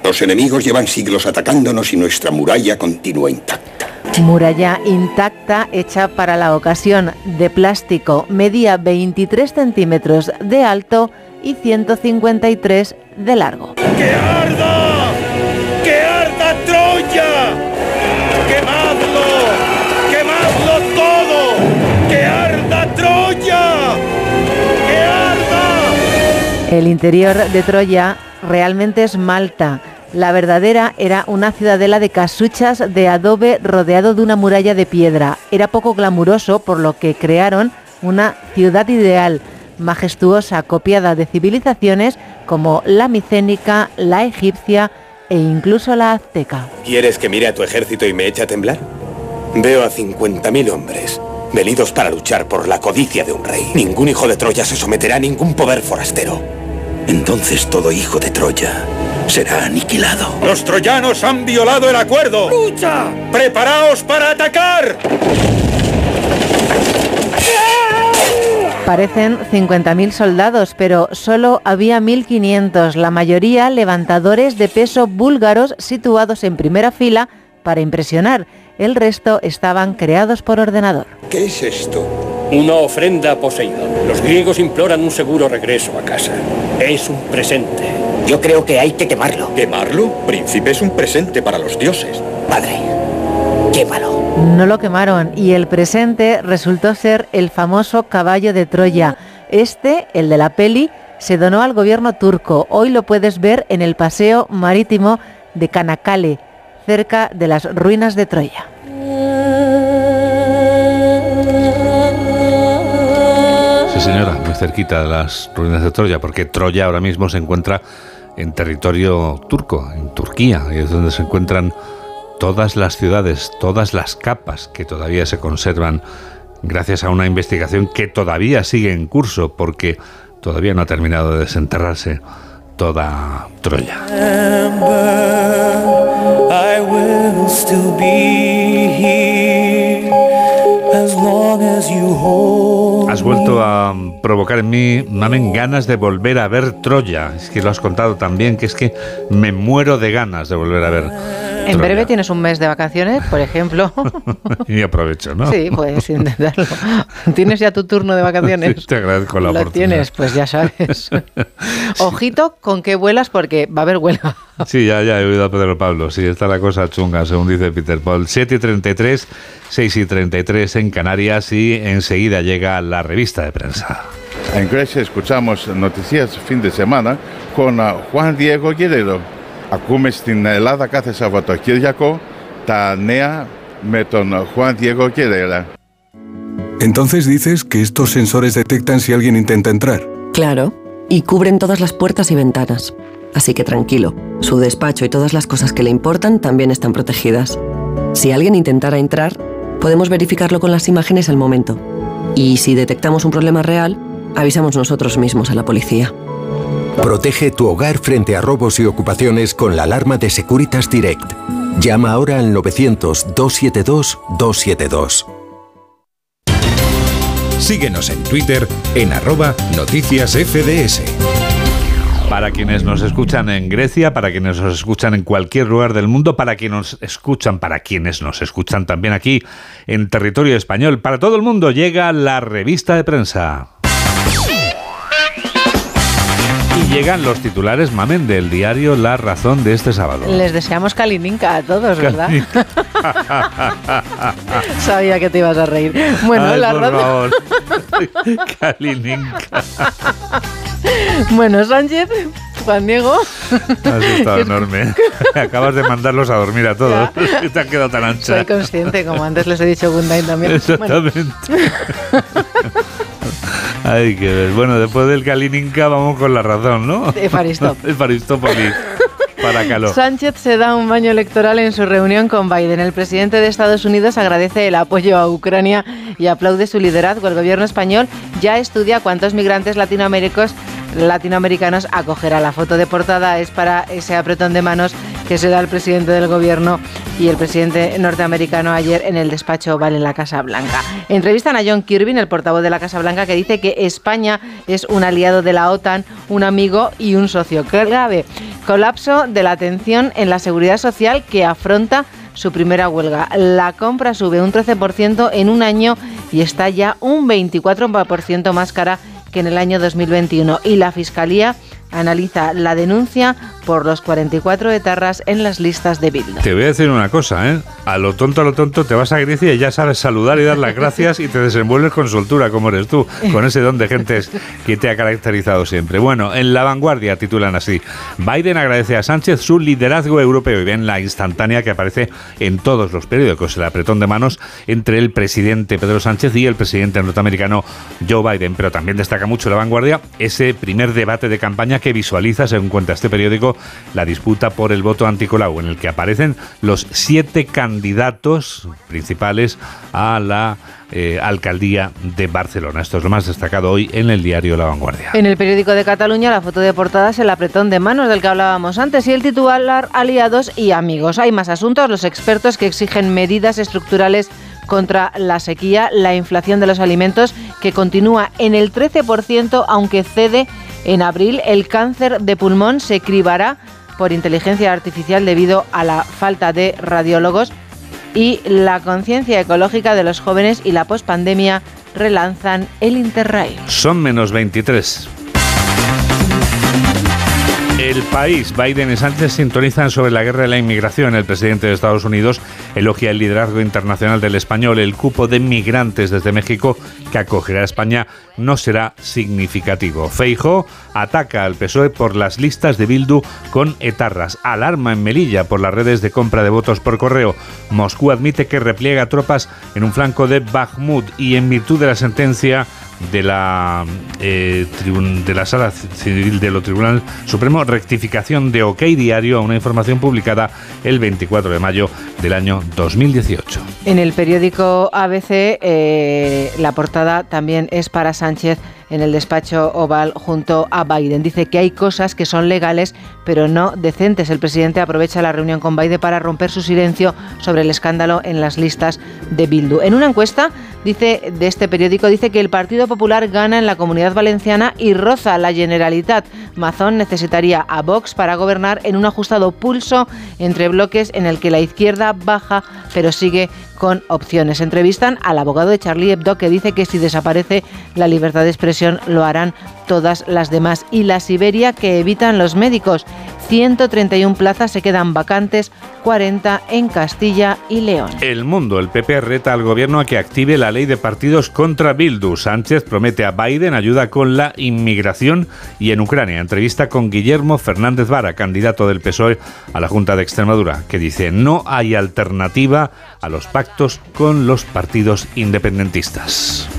Los enemigos llevan siglos atacándonos y nuestra muralla continúa intacta. Muralla intacta hecha para la ocasión de plástico, medía 23 centímetros de alto y 153 de largo. ¡Que arda! El interior de Troya realmente es Malta. La verdadera era una ciudadela de casuchas de adobe rodeado de una muralla de piedra. Era poco glamuroso, por lo que crearon una ciudad ideal, majestuosa, copiada de civilizaciones como la micénica, la egipcia e incluso la azteca. ¿Quieres que mire a tu ejército y me eche a temblar? Veo a 50.000 hombres, venidos para luchar por la codicia de un rey. Ningún hijo de Troya se someterá a ningún poder forastero. Entonces todo hijo de Troya será aniquilado. ¡Los troyanos han violado el acuerdo! ¡Lucha! ¡Preparaos para atacar! Parecen 50.000 soldados, pero solo había 1.500, la mayoría levantadores de peso búlgaros situados en primera fila para impresionar. El resto estaban creados por ordenador. ¿Qué es esto? Una ofrenda a Poseidón. Los griegos imploran un seguro regreso a casa. Es un presente. Yo creo que hay que quemarlo. ¿Quemarlo? Príncipe es un presente para los dioses. Padre, quémalo. No lo quemaron y el presente resultó ser el famoso caballo de Troya. Este, el de la peli, se donó al gobierno turco. Hoy lo puedes ver en el paseo marítimo de Canacale, cerca de las ruinas de Troya. Señora, muy cerquita de las ruinas de Troya, porque Troya ahora mismo se encuentra en territorio turco, en Turquía, y es donde se encuentran todas las ciudades, todas las capas que todavía se conservan gracias a una investigación que todavía sigue en curso, porque todavía no ha terminado de desenterrarse toda Troya. Has vuelto a provocar en mí, mamen, ganas de volver a ver Troya. Es que lo has contado también, que es que me muero de ganas de volver a ver. En breve tienes un mes de vacaciones, por ejemplo. y aprovecho, ¿no? Sí, puedes intentarlo. ¿Tienes ya tu turno de vacaciones? Sí, te agradezco la Lo oportunidad. tienes, pues ya sabes. Ojito con qué vuelas porque va a haber huelga. Sí, ya, ya he oído a Pedro Pablo. Sí, está la cosa chunga, según dice Peter Paul. 7 y 33, 6 y 33 en Canarias y enseguida llega la revista de prensa. En Grecia escuchamos noticias fin de semana con uh, Juan Diego Guerrero. Ακούμε στην Ελλάδα κάθε Σαββατοκύριακο τα νέα με τον Juan Diego Guerrero. Entonces dices que estos sensores detectan si alguien intenta entrar. Claro, y cubren todas las puertas y ventanas. Así que tranquilo, su despacho y todas las cosas que le importan también están protegidas. Si alguien intentara entrar, podemos verificarlo con las imágenes al momento. Y si detectamos un problema real, avisamos nosotros mismos a la policía. Protege tu hogar frente a robos y ocupaciones con la alarma de Securitas Direct. Llama ahora al 900-272-272. Síguenos en Twitter en arroba noticias FDS. Para quienes nos escuchan en Grecia, para quienes nos escuchan en cualquier lugar del mundo, para quienes nos escuchan, para quienes nos escuchan también aquí en territorio español, para todo el mundo llega la revista de prensa. Llegan los titulares mamen del diario La Razón de este sábado. Les deseamos Kalininka a todos, ¿verdad? Sabía que te ibas a reír. Bueno, Ay, la por razón. favor. Kalininka. Bueno, Sánchez, Juan Diego. Has estado enorme. Acabas de mandarlos a dormir a todos. Te han quedado tan ancha. Soy consciente, como antes les he dicho night también. Bueno, Exactamente. Hay que ver. Bueno, después del Kalininka vamos con la razón, ¿no? Evaristo. Evaristópolis. Para calor. Sánchez se da un baño electoral en su reunión con Biden. El presidente de Estados Unidos agradece el apoyo a Ucrania y aplaude su liderazgo. El gobierno español ya estudia cuántos migrantes latinoamericanos latinoamericanos acogerá. La foto de portada es para ese apretón de manos que se da el presidente del gobierno y el presidente norteamericano ayer en el despacho Oval en la Casa Blanca. Entrevistan a John Kirby, el portavoz de la Casa Blanca, que dice que España es un aliado de la OTAN, un amigo y un socio clave. Colapso de la atención en la seguridad social que afronta su primera huelga. La compra sube un 13% en un año y está ya un 24% más cara que en el año 2021. Y la Fiscalía analiza la denuncia por los 44 etarras en las listas de Bildu. Te voy a decir una cosa, ¿eh? A lo tonto, a lo tonto, te vas a Grecia y ya sabes saludar y dar las gracias y te desenvuelves con soltura, como eres tú, con ese don de gentes que te ha caracterizado siempre. Bueno, en La Vanguardia titulan así: Biden agradece a Sánchez su liderazgo europeo y ven la instantánea que aparece en todos los periódicos, el apretón de manos entre el presidente Pedro Sánchez y el presidente norteamericano Joe Biden. Pero también destaca mucho La Vanguardia ese primer debate de campaña que visualiza, según cuenta este periódico, la disputa por el voto anticolau, en el que aparecen los siete candidatos principales a la eh, alcaldía de Barcelona. Esto es lo más destacado hoy en el diario La Vanguardia. En el periódico de Cataluña, la foto de portada es el apretón de manos del que hablábamos antes y el titular aliados y amigos. Hay más asuntos, los expertos que exigen medidas estructurales contra la sequía, la inflación de los alimentos que continúa en el 13%, aunque cede en abril. El cáncer de pulmón se cribará por inteligencia artificial debido a la falta de radiólogos y la conciencia ecológica de los jóvenes y la pospandemia relanzan el Interrail. Son menos 23. El país, Biden y Sánchez sintonizan sobre la guerra de la inmigración. El presidente de Estados Unidos elogia el liderazgo internacional del español. El cupo de migrantes desde México que acogerá a España no será significativo. Feijo ataca al PSOE por las listas de Bildu con etarras. Alarma en Melilla por las redes de compra de votos por correo. Moscú admite que repliega tropas en un flanco de Bakhmut y en virtud de la sentencia de la eh, de la sala civil de lo Tribunal Supremo rectificación de OK Diario a una información publicada el 24 de mayo del año 2018. En el periódico ABC, eh, la portada también es para Sánchez en el despacho oval junto a Biden. Dice que hay cosas que son legales, pero no decentes. El presidente aprovecha la reunión con Biden para romper su silencio sobre el escándalo en las listas de Bildu. En una encuesta dice de este periódico dice que el Partido Popular gana en la Comunidad Valenciana y roza la Generalitat. Mazón necesitaría a Vox para gobernar en un ajustado pulso entre bloques en el que la izquierda baja, pero sigue con opciones. Entrevistan al abogado de Charlie Hebdo que dice que si desaparece la libertad de expresión lo harán todas las demás. Y la Siberia que evitan los médicos. 131 plazas se quedan vacantes, 40 en Castilla y León. El mundo, el PP reta al gobierno a que active la ley de partidos contra Bildu. Sánchez promete a Biden ayuda con la inmigración y en Ucrania. Entrevista con Guillermo Fernández Vara, candidato del PSOE a la Junta de Extremadura, que dice no hay alternativa a los pactos con los partidos independentistas.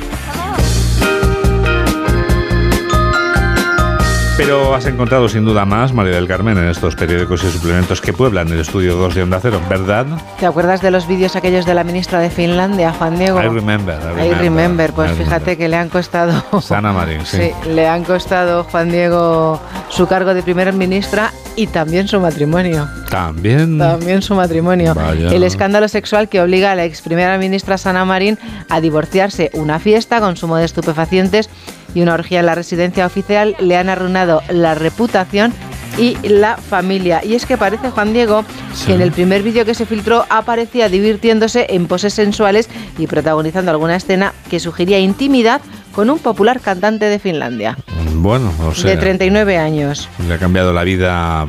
Pero has encontrado sin duda más, María del Carmen, en estos periódicos y suplementos que pueblan el estudio 2 de Onda Cero, ¿verdad? ¿Te acuerdas de los vídeos aquellos de la ministra de Finlandia, Juan Diego? I remember. I I remember, pues I fíjate que le han costado Sana Marín, sí. Sí, le han costado Juan Diego su cargo de primer ministra y también su matrimonio. También. También su matrimonio. Vaya. El escándalo sexual que obliga a la ex primera ministra Sana Marín a divorciarse. Una fiesta, consumo de estupefacientes y una orgía en la residencia oficial le han arruinado la reputación y la familia. Y es que parece, Juan Diego, que en el primer vídeo que se filtró aparecía divirtiéndose en poses sensuales y protagonizando alguna escena que sugería intimidad con un popular cantante de Finlandia, Bueno, o sea, de 39 años. le ha cambiado la vida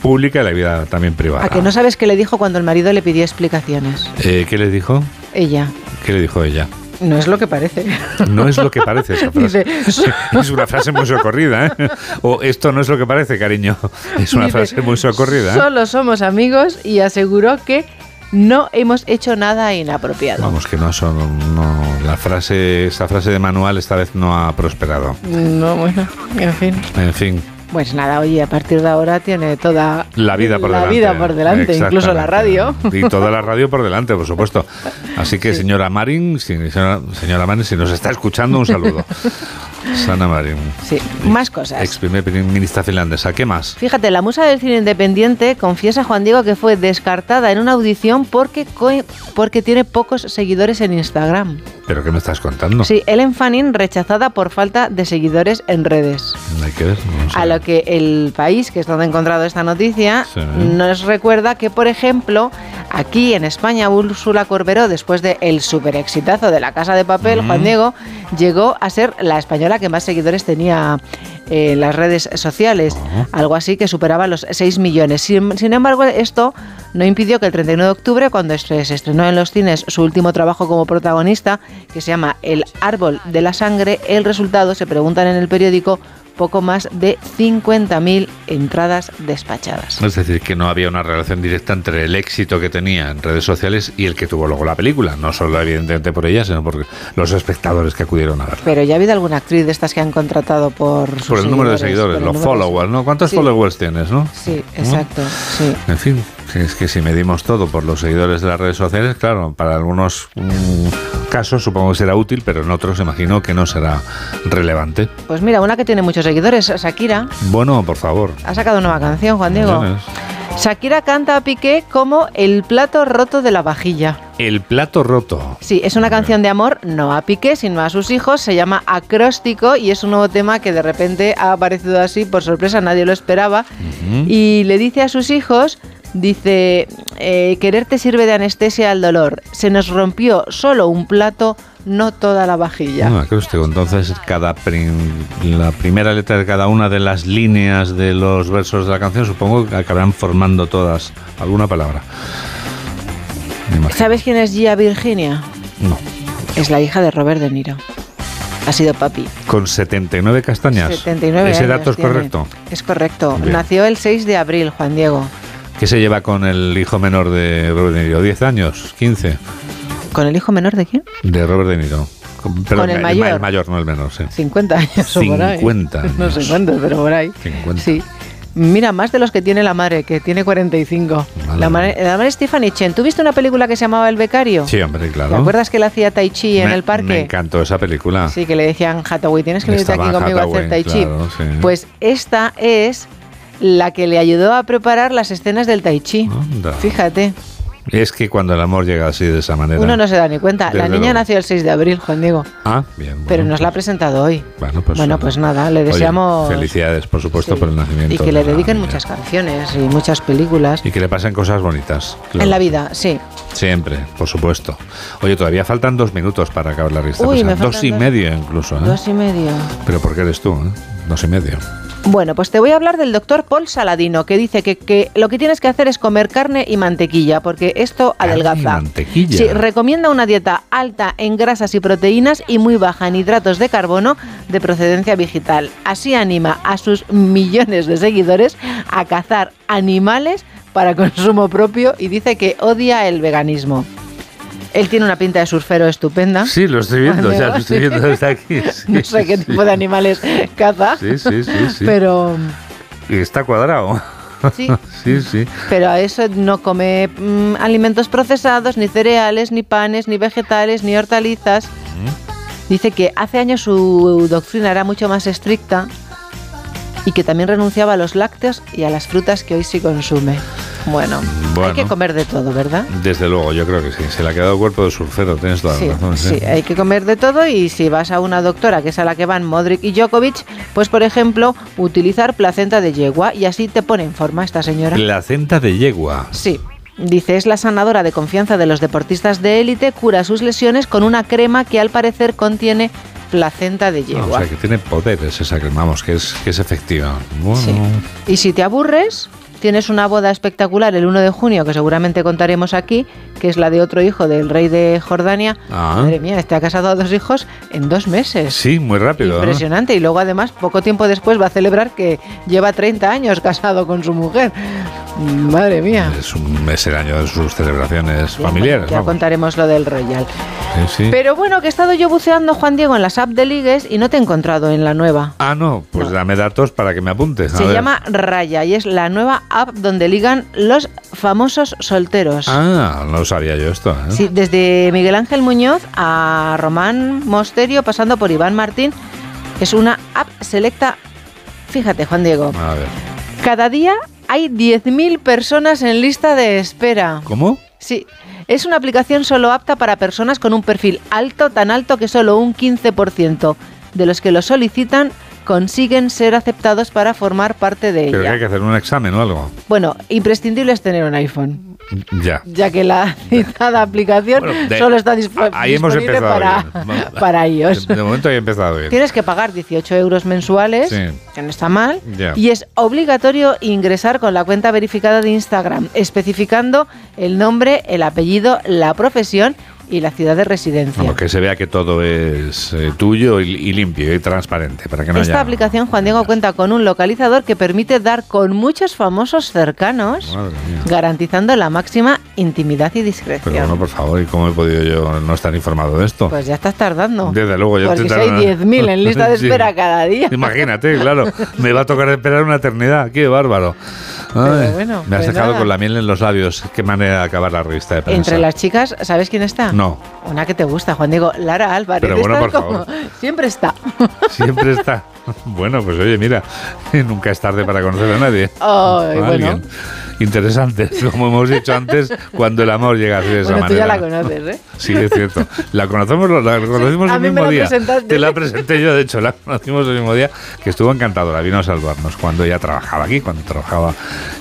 pública y la vida también privada. ¿A que no sabes qué le dijo cuando el marido le pidió explicaciones? Eh, ¿Qué le dijo? Ella. ¿Qué le dijo ella? No es lo que parece. No es lo que parece esa frase. Dice, es una frase muy socorrida, ¿eh? O esto no es lo que parece, cariño. Es una Dice, frase muy socorrida. ¿eh? Solo somos amigos y aseguró que no hemos hecho nada inapropiado. Vamos, que no son. No, la frase, esa frase de manual esta vez no ha prosperado. No, bueno, en fin. En fin, Pues nada, oye, a partir de ahora tiene toda la vida por la delante. vida por delante, incluso la radio. Y toda la radio por delante, por supuesto. Así que, señora Marin, si- señora, señora Marin, si nos está escuchando, un saludo. Sana Marin. Sí, más cosas. Ex primer ministra finlandesa. ¿Qué más? Fíjate, la musa del cine independiente confiesa a Juan Diego que fue descartada en una audición porque, porque tiene pocos seguidores en Instagram. ¿Pero qué me estás contando? Sí, Ellen Fanning rechazada por falta de seguidores en redes. Hay que ver. no sé. A lo que el país, que es donde he encontrado esta noticia, Sí. nos recuerda que, por ejemplo, aquí en España, Úrsula Corberó, después del el super exitazo de La Casa de Papel, Ujú. Juan Diego, llegó a ser la española que más seguidores tenía en las redes sociales. Algo así que superaba los 6 millones. Sin, sin embargo, esto no impidió que el 31 de octubre, cuando se estrenó en los cines su último trabajo como protagonista, que se llama El Árbol de la Sangre, el resultado, se preguntan en el periódico, poco más de 50.000 entradas despachadas. Es decir, que no había una relación directa entre el éxito que tenía en redes sociales y el que tuvo luego la película. No solo evidentemente por ella, sino por los espectadores que acudieron a verla. Pero ya ha habido alguna actriz de estas que han contratado por sus Por el número de seguidores, los followers, ¿no? ¿Cuántos Sí. followers tienes, no? Sí, ¿No? exacto, sí. En fin, es que si medimos todo por los seguidores de las redes sociales, claro, para algunos mm, casos supongo que será útil, pero en otros imagino que no será relevante. Pues mira, una que tiene muchos seguidores, Shakira, Bueno, por favor. ha sacado nueva canción, Juan Diego. Shakira canta a Piqué como el plato roto de la vajilla. El plato roto. Sí, es una canción de amor, no a Piqué, sino a sus hijos. Se llama Acróstico y es un nuevo tema que de repente ha aparecido así por sorpresa, nadie lo esperaba. Y le dice a sus hijos, dice, eh, quererte sirve de anestesia al dolor. Se nos rompió solo un plato, no toda la vajilla. No, acróstico. Entonces, cada prim- la primera letra de cada una de las líneas de los versos de la canción, supongo que acabarán formando todas alguna palabra. ¿Sabes quién es Gia Virginia? No. Es la hija de Robert De Niro. Ha sido papi. Con 79 castañas. 79 ¿Ese dato es tiene. correcto? Es correcto. Bien. Nació el 6 de abril, Juan Diego. ¿Qué se lleva con el hijo menor de Robert De Niro? ¿10 años? ¿15? ¿Con el hijo menor de quién? De Robert De Niro. Con, Con el ma- mayor. El mayor, no el menor, sí. 50 años o por ahí. 50 años. No sé cuántos, pero por ahí. 50. Sí. Mira, más de los que tiene la madre, que tiene 45. La madre, la madre Stephanie Chen. ¿Tú viste una película que se llamaba El Becario? Sí, hombre, claro. ¿Te acuerdas que él hacía Tai Chi en el parque? Me encantó esa película. Sí, que le decían Hathaway, tienes que venirte aquí conmigo a hacer Tai Chi. claro, sí. Pues esta es la que le ayudó a preparar las escenas del Tai Chi. Anda. Fíjate, Es que cuando el amor llega así de esa manera. uno no se da ni cuenta. La niña luego. nació el 6 de abril, Juan Diego, Ah, bien. bueno, pero nos la ha presentado hoy. Bueno, pues, Bueno, pues nada, le oye, deseamos... felicidades, por supuesto, Sí. por el nacimiento. Y que le dediquen niña. muchas canciones y muchas películas. Y que le pasen cosas bonitas. claro. En la vida, sí. Siempre, por supuesto. Oye, todavía faltan dos minutos para acabar la lista. Uy, Pues, me dos y dos. medio incluso. ¿eh? Dos y medio. Pero ¿por qué eres tú? eh? Dos y medio. Bueno, pues te voy a hablar del doctor Paul Saladino, que dice que, que lo que tienes que hacer es comer carne y mantequilla, porque esto adelgaza. mantequilla. Sí, recomienda una dieta alta en grasas y proteínas y muy baja en hidratos de carbono de procedencia vegetal. Así anima a sus millones de seguidores a cazar animales para consumo propio y dice que odia el veganismo. Él tiene una pinta de surfero estupenda. Sí, lo estoy viendo, ya lo estoy viendo desde aquí. sí, no sé qué sí, tipo de animales caza, Sí, sí, sí, sí. pero Y está cuadrado. Sí. sí, sí. Pero a eso no come mm, alimentos procesados, ni cereales, ni panes, ni vegetales, ni hortalizas. Dice que hace años su doctrina era mucho más estricta y que también renunciaba a los lácteos y a las frutas que hoy sí consume. Bueno, hay que comer de todo, ¿verdad? Desde luego, yo creo que sí. Se le ha quedado cuerpo de surfero, tienes toda Sí, la razón. sí, hay que comer de todo y si vas a una doctora, que es a la que van Modric y Djokovic, pues por ejemplo, utilizar placenta de yegua y así te pone en forma esta señora. Placenta de yegua. Sí. Dice, es la sanadora de confianza de los deportistas de élite, cura sus lesiones con una crema que al parecer contiene placenta de Ah, yegua. o sea, que tiene poderes esa crema, vamos, que es, que es efectiva. Bueno, Sí. Y si te aburres, tienes una boda espectacular el 1 de junio, que seguramente contaremos aquí, que es la de otro hijo del rey de Jordania. Ah. Madre mía, este ha casado a dos hijos en dos meses. Sí, muy rápido. ¿no? Impresionante. Y luego además, poco tiempo después va a celebrar que lleva 30 años casado con su mujer. Madre mía. Es, un, es el año de sus celebraciones familiares. Ya vamos. contaremos lo del Royal. Sí, sí. Pero bueno, que he estado yo buceando, Juan Diego, en las apps de ligues y no te he encontrado en la nueva. Ah, no, pues dame datos para que me apunte. A Se ver. llama Raya y es la nueva app donde ligan los famosos solteros. Ah, no sabía yo esto. ¿eh? Sí, desde Miguel Ángel Muñoz a Román Mosterio, pasando por Iván Martín, es una app selecta. Fíjate, Juan Diego, A ver. cada día hay 10.000 personas en lista de espera. ¿Cómo? Sí, es una aplicación solo apta para personas con un perfil alto, tan alto que solo un 15% de los que lo solicitan consiguen ser aceptados para formar parte de Pero que ella. hay que hacer un examen o algo. Bueno, imprescindible es tener un iPhone, Ya. ya que la citada aplicación Bueno, de- solo está dispo- Ahí hemos disponible empezado para, bien. para iOS. De, de momento he empezado bien. Tienes que pagar 18 euros mensuales, Sí. que no está mal, Ya. y es obligatorio ingresar con la cuenta verificada de Instagram, especificando el nombre, el apellido, la profesión y la ciudad de residencia. Como que se vea que todo es eh, tuyo y, y limpio y transparente, para que no Esta haya... aplicación, Juan Diego, cuenta con un localizador que permite dar con muchos famosos cercanos, garantizando la máxima intimidad y discreción. Pero bueno, por favor, ¿y cómo he podido yo no estar informado de esto? Pues ya estás tardando. Desde luego, yo Porque estoy si hay tardando. 10.000 en lista de Sí. espera cada día. Imagínate, claro, me va a tocar esperar una eternidad, qué bárbaro. Ay, bueno, me has pues dejado nada. con la miel en los labios, qué manera de acabar la revista de prensa. Entre las chicas, ¿sabes quién está? No, Una que te gusta, Juan Diego, Lara Álvarez. Pero bueno, por como- favor. Siempre está. siempre está. Bueno, pues oye, mira, nunca es tarde para conocer a nadie. Ay, A bueno. alguien interesantes, como hemos dicho antes, cuando el amor llega a ser de esa manera. Tú ya la conoces, ¿eh? Sí, es cierto. La conocemos, la conocimos el mismo día. Te la presenté yo, de hecho, la conocimos el mismo día, que estuvo encantadora, vino a salvarnos cuando ella trabajaba aquí, cuando trabajaba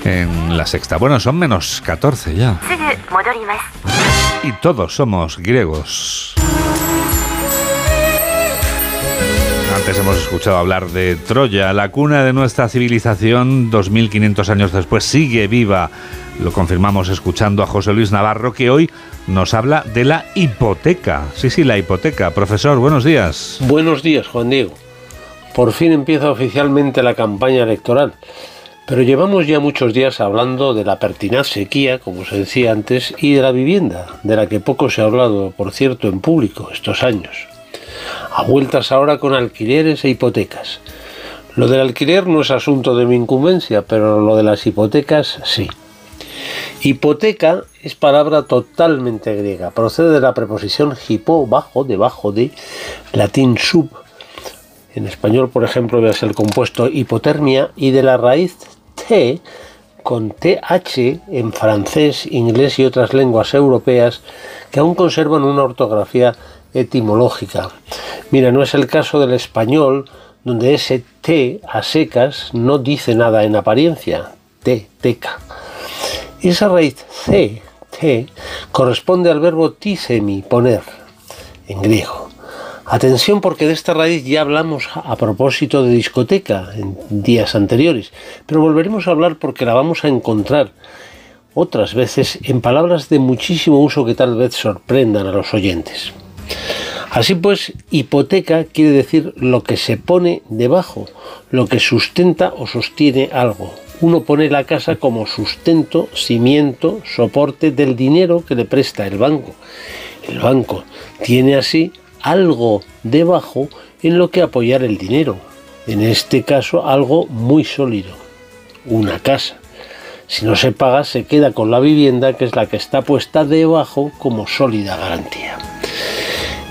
en la sexta. Bueno, son menos 14 ya. Y todos somos griegos. Antes hemos escuchado hablar de Troya, la cuna de nuestra civilización, 2500 años después sigue viva. Lo confirmamos escuchando a José Luis Navarro, que hoy nos habla de la hipoteca. Sí, sí, la hipoteca. Profesor, buenos días. Buenos días, Juan Diego. Por fin empieza oficialmente la campaña electoral, pero llevamos ya muchos días hablando de la pertinaz sequía, como se decía antes, y de la vivienda, de la que poco se ha hablado, por cierto, en público estos años. A vueltas ahora con alquileres e hipotecas. Lo del alquiler no es asunto de mi incumbencia, pero lo de las hipotecas sí. Hipoteca es palabra totalmente griega. Procede de la preposición hipo, bajo, debajo de, latín sub. En español, por ejemplo, veas el compuesto hipotermia y de la raíz T con TH en francés, inglés y otras lenguas europeas que aún conservan una ortografía etimológica. Mira, no es el caso del español, donde ese T a secas no dice nada en apariencia. T, teca. Esa raíz C, T, corresponde al verbo tisemi, poner, en griego. Atención porque de esta raíz ya hablamos a propósito de discoteca en días anteriores, pero volveremos a hablar porque la vamos a encontrar otras veces en palabras de muchísimo uso que tal vez sorprendan a los oyentes. Así pues, hipoteca quiere decir lo que se pone debajo, lo que sustenta o sostiene algo. Uno pone la casa como sustento, cimiento, soporte del dinero que le presta el banco. El banco tiene así algo debajo en lo que apoyar el dinero. En este caso, algo muy sólido, una casa. Si no se paga, se queda con la vivienda, que es la que está puesta debajo como sólida garantía.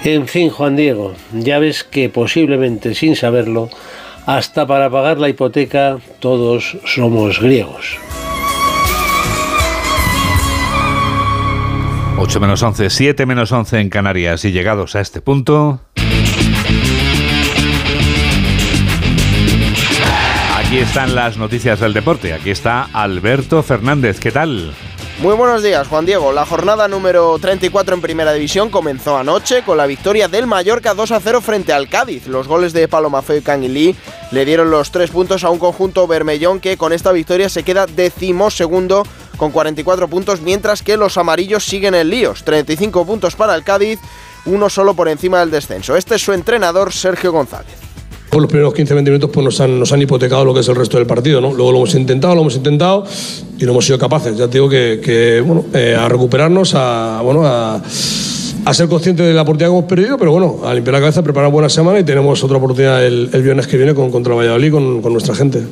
En fin, Juan Diego, ya ves que posiblemente sin saberlo, hasta para pagar la hipoteca todos somos griegos. 8 menos 11, 7 menos 11 en Canarias. Y llegados a este punto... Aquí están las noticias del deporte. Aquí está Alberto Fernández. ¿Qué tal? Muy buenos días, Juan Diego. La jornada número 34 en Primera División comenzó anoche con la victoria del Mallorca 2 a 0 frente al Cádiz. Los goles de Palomafeo y Canguilí le dieron los tres puntos a un conjunto bermellón que con esta victoria se queda decimosegundo con 44 puntos, mientras que los amarillos siguen en líos. 35 puntos para el Cádiz, uno solo por encima del descenso. Este es su entrenador, Sergio González. Por los primeros 15-20 minutos pues nos han, nos han hipotecado lo que es el resto del partido, ¿no? Luego lo hemos intentado, lo hemos intentado y no hemos sido capaces. Ya te digo que, bueno, eh, a recuperarnos, a, bueno, a, a, ser conscientes de la oportunidad que hemos perdido, pero bueno, a limpiar la cabeza, preparar buena semana y tenemos otra oportunidad el, viernes que viene con, contra Valladolid, con nuestra gente.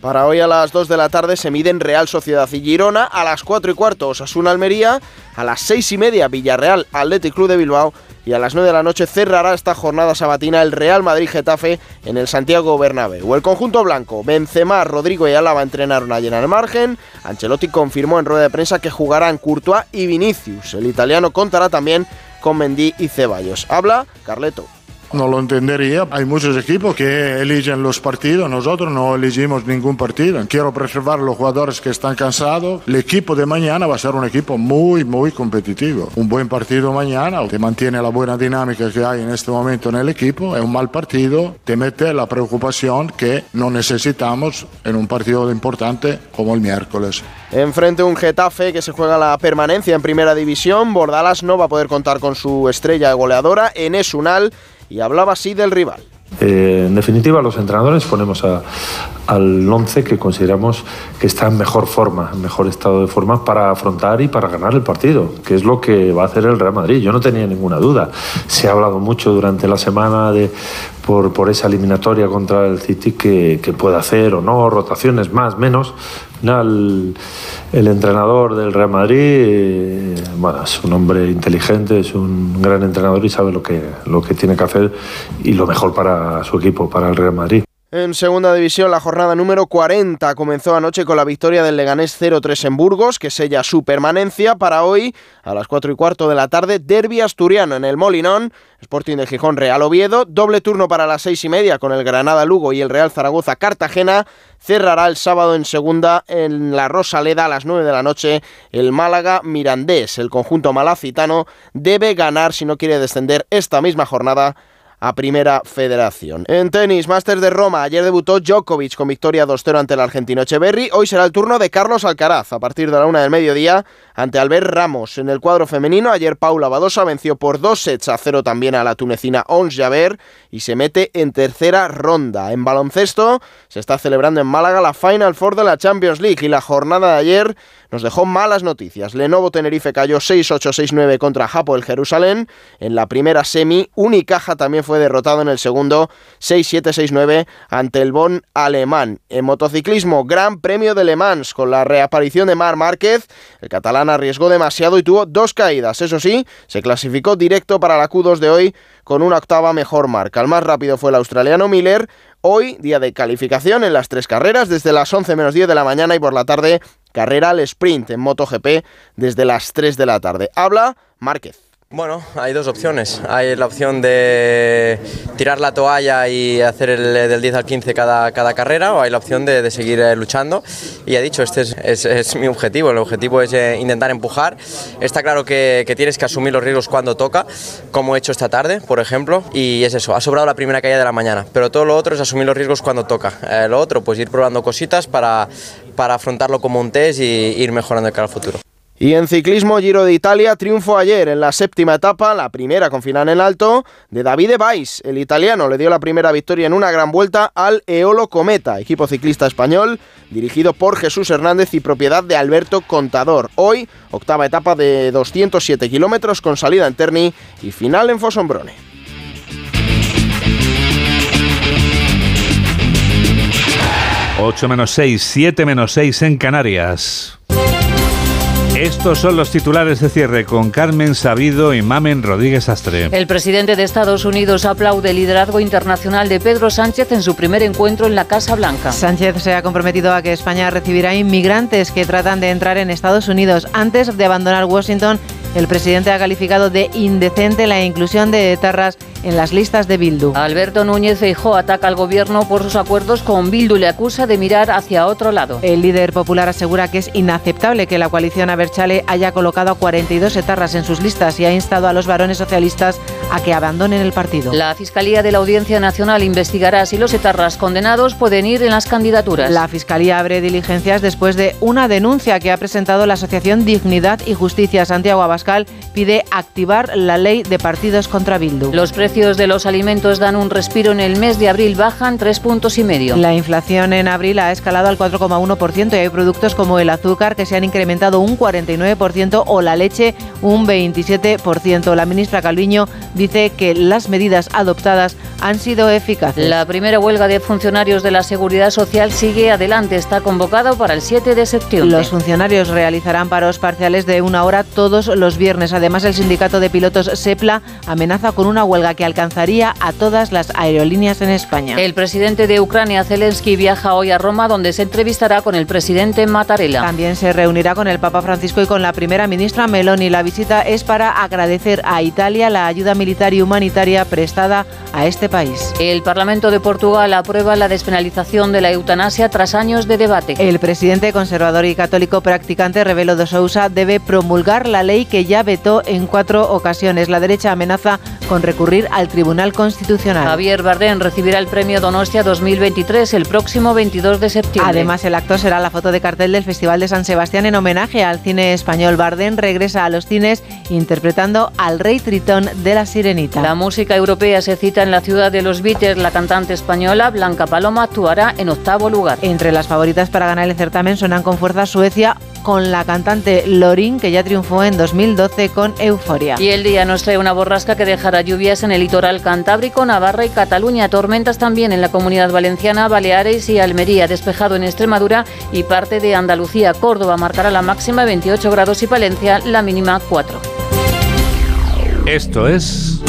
Para hoy a las 2 de la tarde se miden Real Sociedad y Girona, a las 4 y cuarto Osasuna Almería, a las 6 y media Villarreal Athletic Club de Bilbao y a las 9 de la noche cerrará esta jornada sabatina el Real Madrid Getafe en el Santiago Bernabéu. El conjunto blanco, Benzema, Rodrigo y Álava entrenaron ayer en el margen. Ancelotti confirmó en rueda de prensa que jugarán Courtois y Vinicius. El italiano contará también con Mendy y Ceballos. Habla Carleto. No lo entendería. Hay muchos equipos que eligen los partidos, nosotros no elegimos ningún partido. Quiero preservar a los jugadores que están cansados. El equipo de mañana va a ser un equipo muy, muy competitivo. Un buen partido mañana te mantiene la buena dinámica que hay en este momento en el equipo. Es un mal partido, te mete la preocupación que no necesitamos en un partido importante como el miércoles. Enfrente un Getafe que se juega la permanencia en primera división. Bordalas no va a poder contar con su estrella goleadora, Enes Unal y hablaba así del rival. Eh, en definitiva, los entrenadores ponemos a, al 11 que consideramos que está en mejor forma, en mejor estado de forma para afrontar y para ganar el partido, que es lo que va a hacer el Real Madrid. Yo no tenía ninguna duda. Se ha hablado mucho durante la semana de por, esa eliminatoria contra el City que, que puede hacer o no, rotaciones más, menos. El, el, entrenador del Real Madrid eh, bueno, es un hombre inteligente, es un gran entrenador y sabe lo que, lo que tiene que hacer y lo mejor para su equipo, para el Real Madrid. En segunda división, la jornada número 40 comenzó anoche con la victoria del Leganés 0-3 en Burgos, que sella su permanencia para hoy a las 4 y cuarto de la tarde. Derby asturiano en el Molinón, Sporting de Gijón Real Oviedo, doble turno para las 6 y media con el Granada Lugo y el Real Zaragoza Cartagena. Cerrará el sábado en segunda en la Rosaleda a las 9 de la noche el Málaga Mirandés. El conjunto malacitano debe ganar si no quiere descender esta misma jornada a Primera Federación. En tenis, Masters de Roma, ayer debutó Djokovic con victoria 2-0 ante el argentino Echeverry. Hoy será el turno de Carlos Alcaraz a partir de la una del mediodía ante Albert Ramos. En el cuadro femenino, ayer Paula Badosa venció por dos sets a cero también a la tunecina Ons Javer y se mete en tercera ronda. En baloncesto, se está celebrando en Málaga la Final Four de la Champions League y la jornada de ayer nos dejó malas noticias. Lenovo Tenerife cayó 6-8-6-9 contra Japo el Jerusalén. En la primera semi, Unicaja también fue derrotado en el segundo 6-7-6-9 ante el Bonn alemán. En motociclismo, Gran Premio de Le Mans con la reaparición de Mar Márquez. El catalán arriesgó demasiado y tuvo dos caídas. Eso sí, se clasificó directo para la Q2 de hoy con una octava mejor marca. El más rápido fue el australiano Miller. Hoy, día de calificación en las tres carreras, desde las 11 menos 10 de la mañana y por la tarde carrera al sprint en MotoGP desde las 3 de la tarde. Habla Márquez. Bueno, hay dos opciones. Hay la opción de tirar la toalla y hacer el del 10 al 15 cada, cada carrera o hay la opción de, de seguir eh, luchando. Y he dicho, este es, es, es, mi objetivo. El objetivo es eh, intentar empujar. Está claro que, que, tienes que asumir los riesgos cuando toca, como he hecho esta tarde, por ejemplo. Y es eso, ha sobrado la primera caída de la mañana. Pero todo lo otro es asumir los riesgos cuando toca. Eh, lo otro, pues ir probando cositas para, para afrontarlo como un test y ir mejorando de cara al futuro. Y en ciclismo Giro de Italia, triunfo ayer en la séptima etapa, la primera con final en alto, de Davide Vais. El italiano le dio la primera victoria en una gran vuelta al Eolo Cometa, equipo ciclista español, dirigido por Jesús Hernández y propiedad de Alberto Contador. Hoy, octava etapa de 207 kilómetros con salida en Terni y final en Fossombrone. 8 menos 6, 7 menos 6 en Canarias. Estos son los titulares de cierre con Carmen Sabido y Mamen Rodríguez Astre. El presidente de Estados Unidos aplaude el liderazgo internacional de Pedro Sánchez en su primer encuentro en la Casa Blanca. Sánchez se ha comprometido a que España recibirá inmigrantes que tratan de entrar en Estados Unidos antes de abandonar Washington El presidente ha calificado de indecente la inclusión de etarras en las listas de Bildu. Alberto Núñez Feijóo ataca al gobierno por sus acuerdos con Bildu y le acusa de mirar hacia otro lado. El líder popular asegura que es inaceptable que la coalición Aberchale haya colocado a 42 etarras en sus listas y ha instado a los varones socialistas a que abandonen el partido. La Fiscalía de la Audiencia Nacional investigará si los etarras condenados pueden ir en las candidaturas. La Fiscalía abre diligencias después de una denuncia que ha presentado la Asociación Dignidad y Justicia. Santiago Abascal pide activar la ley de partidos contra Bildu. Los precios de los alimentos dan un respiro en el mes de abril, bajan tres puntos y medio. La inflación en abril ha escalado al 4,1% y hay productos como el azúcar que se han incrementado un 49% o la leche un 27%. La ministra Calviño dice que las medidas adoptadas han sido eficaces. La primera huelga de funcionarios de la Seguridad Social sigue adelante. Está convocado para el 7 de septiembre. Los funcionarios realizarán paros parciales de una hora todos los viernes. Además, el sindicato de pilotos SEPLA amenaza con una huelga que alcanzaría a todas las aerolíneas en España. El presidente de Ucrania, Zelensky, viaja hoy a Roma, donde se entrevistará con el presidente Mattarella. También se reunirá con el Papa Francisco y con la primera ministra Meloni. La visita es para agradecer a Italia la ayuda militar y humanitaria prestada a este país. El Parlamento de Portugal aprueba la despenalización de la eutanasia tras años de debate. El presidente conservador y católico practicante Rebelo de Sousa debe promulgar la ley que ya vetó en cuatro ocasiones. La derecha amenaza con recurrir al Tribunal Constitucional. Javier Bardem recibirá el premio Donostia 2023 el próximo 22 de septiembre. Además, el acto será la foto de cartel del Festival de San Sebastián en homenaje al cine español. Bardem regresa a los cines interpretando al rey Tritón de la Sirenita. La música europea se cita en la ciudad de los Beatles. La cantante española Blanca Paloma actuará en octavo lugar. Entre las favoritas para ganar el certamen suenan con fuerza Suecia con la cantante Lorin, que ya triunfó en 2012 con Euforia. Y el día nos trae una borrasca que dejará lluvias en el litoral cantábrico, Navarra y Cataluña. Tormentas también en la comunidad valenciana, Baleares y Almería. Despejado en Extremadura y parte de Andalucía. Córdoba marcará la máxima 28 grados y Palencia la mínima 4. Esto es.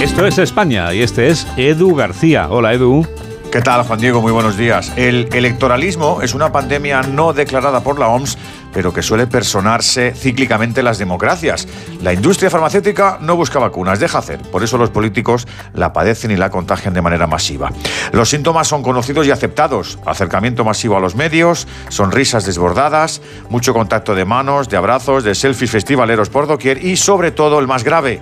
Esto es España y este es Edu García. Hola Edu. ¿Qué tal, Juan Diego? Muy buenos días. El electoralismo es una pandemia no declarada por la OMS, pero que suele personarse cíclicamente en las democracias. La industria farmacéutica no busca vacunas, deja hacer. Por eso los políticos la padecen y la contagian de manera masiva. Los síntomas son conocidos y aceptados. Acercamiento masivo a los medios, sonrisas desbordadas, mucho contacto de manos, de abrazos, de selfies festivaleros por doquier y, sobre todo, el más grave,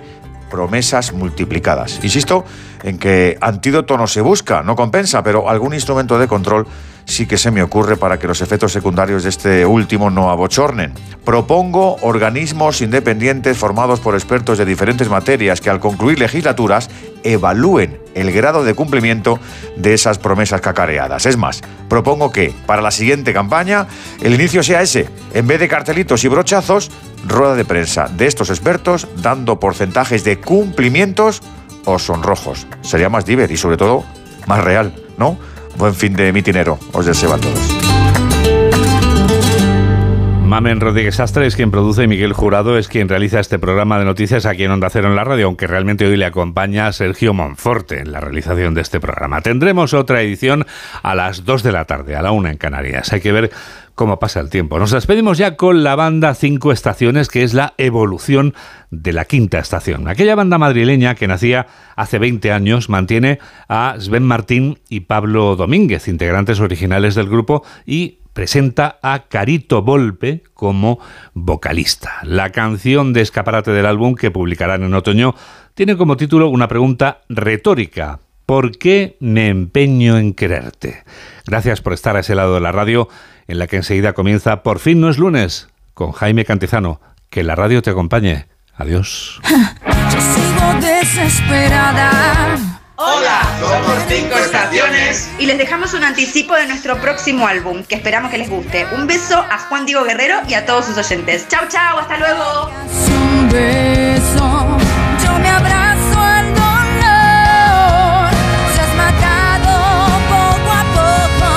promesas multiplicadas. Insisto en que antídoto no se busca, no compensa, pero algún instrumento de control sí que se me ocurre para que los efectos secundarios de este último no abochornen. Propongo organismos independientes formados por expertos de diferentes materias que al concluir legislaturas evalúen el grado de cumplimiento de esas promesas cacareadas. Es más, propongo que para la siguiente campaña el inicio sea ese. En vez de cartelitos y brochazos, rueda de prensa de estos expertos dando porcentajes de cumplimientos o sonrojos. Sería más diver y sobre todo más real, ¿no? Buen fin de mitinero. Os deseo a todos. Mamen Rodríguez Astre es quien produce y Miguel Jurado es quien realiza este programa de noticias aquí en Onda Cero en la radio, aunque realmente hoy le acompaña Sergio Monforte en la realización de este programa. Tendremos otra edición a las 2 de la tarde, a la 1 en Canarias. Hay que ver cómo pasa el tiempo. Nos despedimos ya con la banda Cinco Estaciones, que es la evolución de la quinta estación. Aquella banda madrileña que nacía hace 20 años mantiene a Sven Martín y Pablo Domínguez, integrantes originales del grupo, y presenta a Carito Volpe como vocalista. La canción de escaparate del álbum que publicarán en otoño tiene como título una pregunta retórica. ¿Por qué me empeño en quererte? Gracias por estar a ese lado de la radio en la que enseguida comienza Por fin no es lunes con Jaime Cantizano. Que la radio te acompañe. Adiós. Yo sigo desesperada. Hola, somos Cinco Estaciones y les dejamos un anticipo de nuestro próximo álbum que esperamos que les guste. Un beso a Juan Diego Guerrero y a todos sus oyentes. Chau, chau, hasta luego. Un beso. Yo me abrazo al dolor. Se has matado poco a poco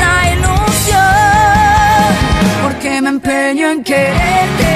la ilusión. Porque me empeño en quererte.